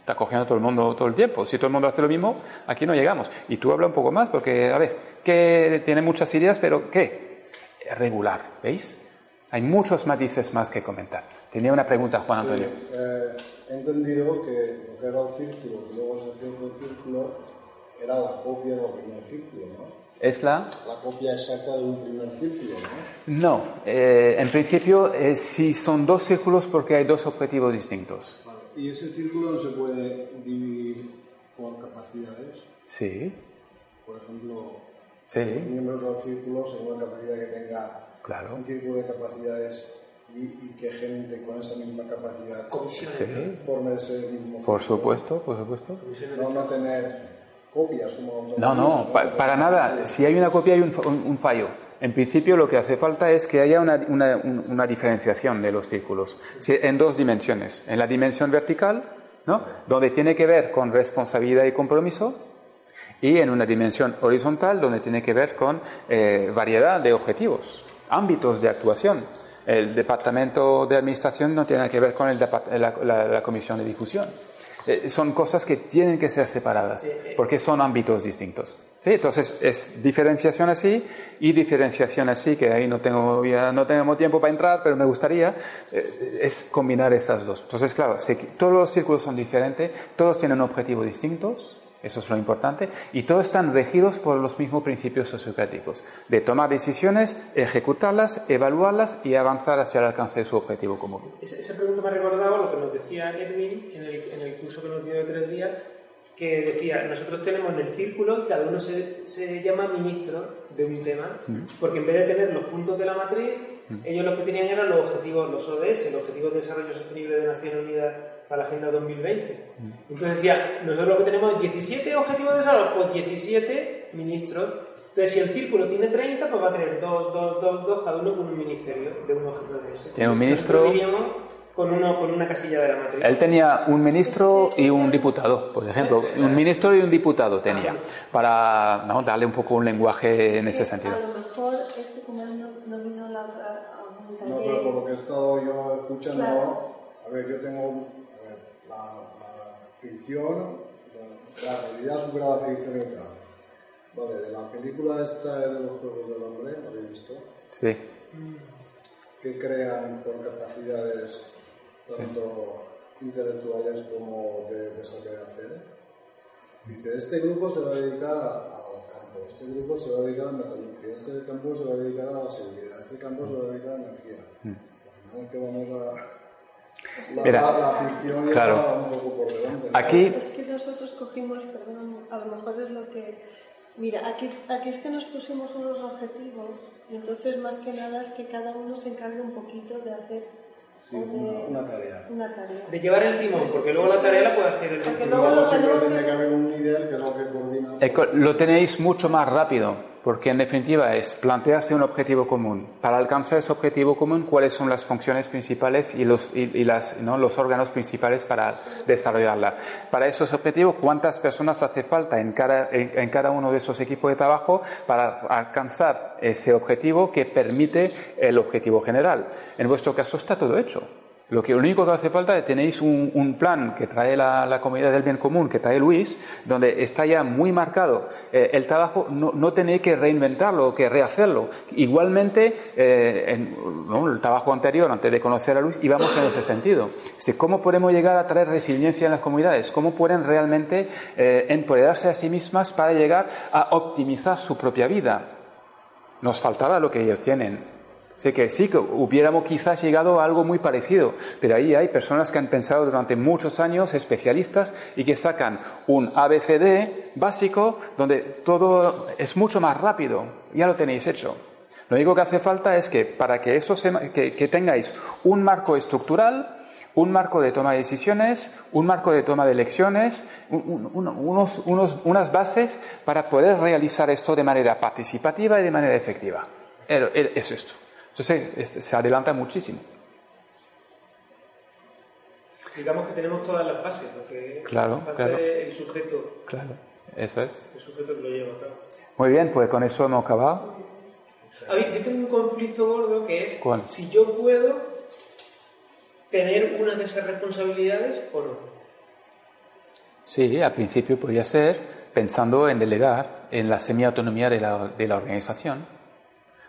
está cogiendo a todo el mundo todo el tiempo. Si todo el mundo hace lo mismo, aquí no llegamos. Y tú habla un poco más porque, a ver, que tiene muchas ideas, pero ¿qué? Regular. ¿Veis? Hay muchos matices más que comentar. Tenía una pregunta, Juan Antonio. Eh, he entendido que lo que era el círculo, que luego se hacía un círculo, era la copia del primer círculo, ¿no? ¿Es la? La copia exacta de un primer círculo, ¿no? No, eh, en principio eh, sí son dos círculos porque hay dos objetivos distintos. Vale. ¿Y ese círculo no se puede dividir por capacidades? Sí, Por ejemplo, los sí, miembros del círculo según la capacidad que tenga claro. un círculo de capacidades y, y que gente con esa misma capacidad Sí, forme ese mismo por supuesto, por supuesto. No, no tener copias como No, no, pa- para nada. Si hay una copia hay un, fa- un- un fallo. En principio lo que hace falta es que haya una, una- un- una diferenciación de los círculos en dos dimensiones. En la dimensión vertical, ¿no? donde tiene que ver con responsabilidad y compromiso, y en una dimensión horizontal, donde tiene que ver con eh, variedad de objetivos, ámbitos de actuación. El departamento de administración no tiene que ver con el la- la comisión de difusión. Eh, son cosas que tienen que ser separadas, porque son ámbitos distintos. ¿Sí? Entonces, es diferenciación así y diferenciación así, que ahí no, tengo, ya no tenemos tiempo para entrar, pero me gustaría, eh, es combinar esas dos. Entonces, claro, todos los círculos son diferentes, todos tienen objetivos distintos, eso es lo importante, y todos están regidos por los mismos principios sociocráticos, de tomar decisiones, ejecutarlas, evaluarlas y avanzar hacia el alcance de su objetivo común. Esa, esa pregunta me ha recordado lo que nos decía Edwin en el, en el curso que nos dio de tres días, que decía, nosotros tenemos en el círculo cada uno se, se llama ministro de un tema, porque en vez de tener los puntos de la matriz, ellos lo que tenían eran los objetivos, los ODS, los Objetivos de Desarrollo Sostenible de Naciones Unidas para la Agenda 2020. Entonces decía, nosotros lo que tenemos es 17 objetivos de desarrollo, pues 17 ministros. Entonces, si el círculo tiene 30, pues va a tener 2, 2, 2, 2, cada uno con un ministerio de un objetivo de ese. Tiene un ministro. Nosotros diríamos con, uno, con una casilla de la matriz. Él tenía un ministro y un diputado, por ejemplo. Un ministro y un diputado tenía, para ¿no? darle un poco un lenguaje en ese sentido. A lo mejor este como no, no vino a la, a un No, taller. pero por lo que he estado yo escuchando, Claro. a ver, yo tengo ficción, la, la realidad supera la ficción y tal. Vale, de la película esta de los Juegos del Hambre, ¿lo habéis visto? Sí. Que crean por capacidades tanto intelectuales como de, de saber hacer. Dice, este grupo se va a dedicar a- al campo, este grupo se va a dedicar a la metalurgia, este campo se va a dedicar a la seguridad, este campo se va a dedicar a la energía. Al final que vamos a... La, Mira, la, ficción claro. un poco por delante. ¿no? Aquí, Es que nosotros cogimos, perdón, a lo mejor es lo que... Mira, aquí, aquí es que nos pusimos unos objetivos y entonces más que nada es que cada uno se encargue un poquito de hacer Sí, una, una tarea. una tarea. De llevar el timón, porque luego la tarea la puede hacer el Porque círculo. luego Luego lo siempre tenemos tiene que- haber un líder que es lo que coordina. co- lo tenéis mucho más rápido, porque en definitiva es plantearse un objetivo común. Para alcanzar ese objetivo común, ¿cuáles son las funciones principales y los, y, las, ¿no? los órganos principales para desarrollarla? Para esos objetivos, ¿cuántas personas hace falta en cada, en cada uno de esos equipos de trabajo para alcanzar ese objetivo que permite el objetivo general? En vuestro caso está todo hecho. Lo, que, lo único que hace falta es tenéis un, plan que trae la, comunidad del bien común, que trae Luis, donde está ya muy marcado eh, el trabajo, no, no tenéis que reinventarlo que rehacerlo. Igualmente, eh, en el trabajo anterior, antes de conocer a Luis, íbamos en ese sentido. ¿Cómo podemos llegar a traer resiliencia en las comunidades? ¿Cómo pueden realmente eh, empoderarse a sí mismas para llegar a optimizar su propia vida? Nos faltaba lo que ellos tienen. Sé que sí, que hubiéramos quizás llegado a algo muy parecido, pero ahí hay personas que han pensado durante muchos años, especialistas, y que sacan un ABCD básico donde todo es mucho más rápido. Ya lo tenéis hecho. Lo único que hace falta es que para que, eso se, que, tengáis un marco estructural, un marco de toma de decisiones, un marco de toma de elecciones, un- un- unos, unas bases para poder realizar esto de manera participativa y de manera efectiva. Er- Es esto. Entonces este, se adelanta muchísimo. Digamos que tenemos todas las bases, lo que Claro, claro. el sujeto, Claro, eso es. el sujeto que lo lleva a cabo. Muy bien, pues con eso hemos acabado. A ver, yo tengo un conflicto gordo que es ¿Cuál? si yo puedo tener una de esas responsabilidades o no. Sí, al principio podría ser pensando en delegar en la semiautonomía de la, de la organización.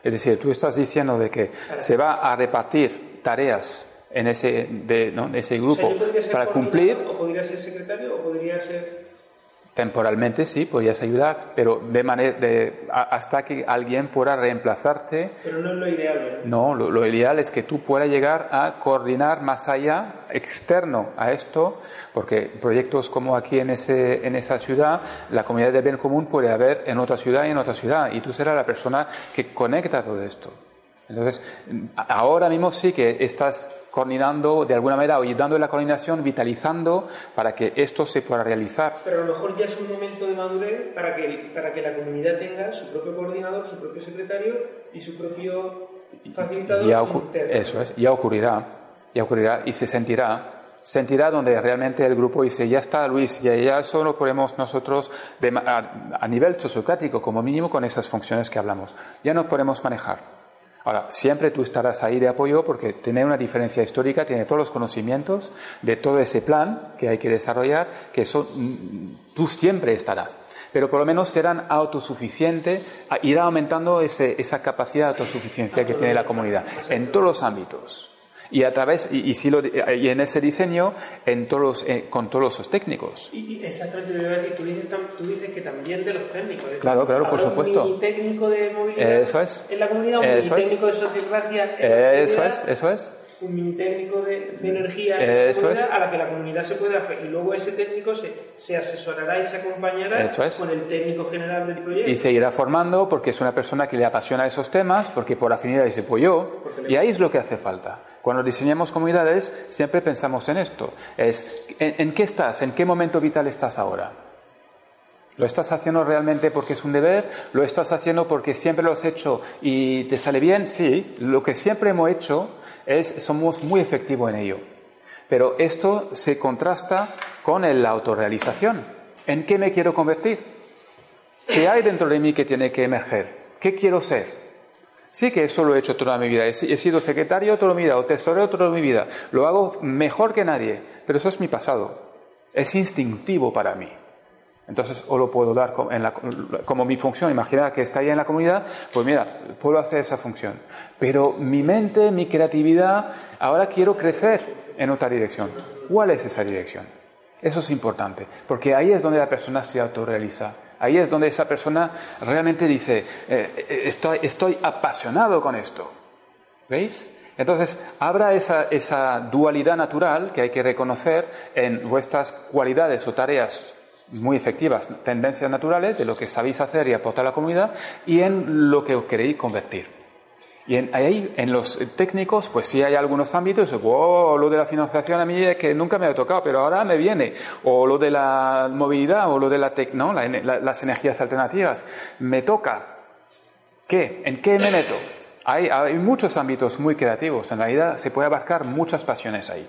Es decir, tú estás diciendo de que se va a repartir tareas en ese, de, ¿no? ese O sea, grupo para cumplir o podría ser secretario o podría ser temporalmente, sí, podrías ayudar, pero de manera de, hasta que alguien pueda reemplazarte pero no es lo ideal, ¿verdad? No, lo, lo ideal es que tú puedas llegar a coordinar más allá, externo a esto, porque proyectos como aquí en, ese, en esa ciudad, la comunidad de bien común puede haber en otra ciudad y en otra ciudad, y tú serás la persona que conecta todo esto. Entonces, ahora mismo sí que estás coordinando de alguna manera, o dando la coordinación, vitalizando para que esto se pueda realizar. Pero a lo mejor ya es un momento de madurez para que, para que la comunidad tenga su propio coordinador, su propio secretario y su propio facilitador Ya eso es, ya ocurrirá, ya ocurrirá y se sentirá, sentirá donde realmente el grupo dice, ya está Luis, ya, ya solo podemos nosotros, de a, a nivel sociocrático como mínimo, con esas funciones que hablamos, ya nos podemos manejar. Ahora, siempre tú estarás ahí de apoyo porque tiene una diferencia histórica, tiene todos los conocimientos de todo ese plan que hay que desarrollar, que eso mm, tú siempre estarás. Pero por lo menos serán autosuficientes, irá aumentando ese- esa capacidad de autosuficiencia que tiene la comunidad en todos los ámbitos. Y a través, y, y si lo- y en ese diseño, en todos los- eh, con todos los técnicos. Y, y exactamente, que tú dices, tú dices que también de los técnicos. decir, Claro, claro, por supuesto. Un técnico de movilidad Eso es. en la comunidad, un Eso mini es. técnico de sociocracia Eso es, eso es. Un mini técnico de, de energía la es. a la que la comunidad se puede hacer. Y luego ese técnico se, se asesorará y se acompañará es. con el técnico general del proyecto. Y seguirá formando porque es una persona que le apasiona esos temas, porque por afinidad se apoyó, y ahí es lo que hace falta. Cuando diseñamos comunidades, siempre pensamos en esto. Es, ¿en, en qué estás? ¿En qué momento vital estás ahora? ¿Lo estás haciendo realmente porque es un deber? ¿Lo estás haciendo porque siempre lo has hecho y te sale bien? Sí, lo que siempre hemos hecho es, somos muy efectivos en ello. Pero esto se contrasta con la autorrealización. ¿En qué me quiero convertir? ¿Qué hay dentro de mí que tiene que emerger? ¿Qué quiero ser? Sí que eso lo he hecho toda mi vida. He sido secretario toda mi vida o tesorero toda mi vida. Lo hago mejor que nadie, pero eso es mi pasado. Es instintivo para mí. Entonces, o lo puedo dar como, como mi función. Imagina que está ahí en la comunidad, pues mira, puedo hacer esa función. Pero mi mente, mi creatividad, ahora quiero crecer en otra dirección. ¿Cuál es esa dirección? Eso es importante, porque ahí es donde la persona se autorrealiza. Ahí es donde esa persona realmente dice, eh, eh, estoy, apasionado con esto. ¿Veis? Entonces, habrá esa, esa dualidad natural que hay que reconocer en vuestras cualidades o tareas muy efectivas, tendencias naturales de lo que sabéis hacer y aportar a la comunidad y en lo que os queréis convertir. Y en, ahí, en los técnicos, pues sí hay algunos ámbitos, wow, lo de la financiación a mí es que nunca me ha tocado, pero ahora me viene. O lo de la movilidad, o lo de la tec- ¿no? La- la- las energías alternativas, me toca. ¿Qué? ¿En qué me meto? Hay, hay muchos ámbitos muy creativos, en realidad se puede abarcar muchas pasiones ahí.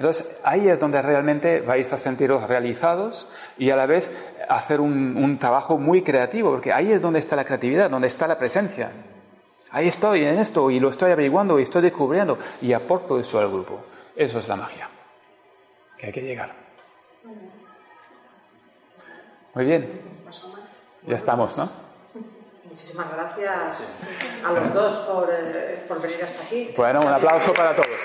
Entonces, ahí es donde realmente vais a sentiros realizados y a la vez hacer un, un trabajo muy creativo, porque ahí es donde está la creatividad, donde está la presencia. Ahí estoy en esto y lo estoy averiguando y estoy descubriendo y aporto eso al grupo. Eso es la magia que hay que llegar. Muy bien. Ya estamos, ¿no? Muchísimas gracias a los dos por, eh, por venir hasta aquí. Bueno, un aplauso para todos.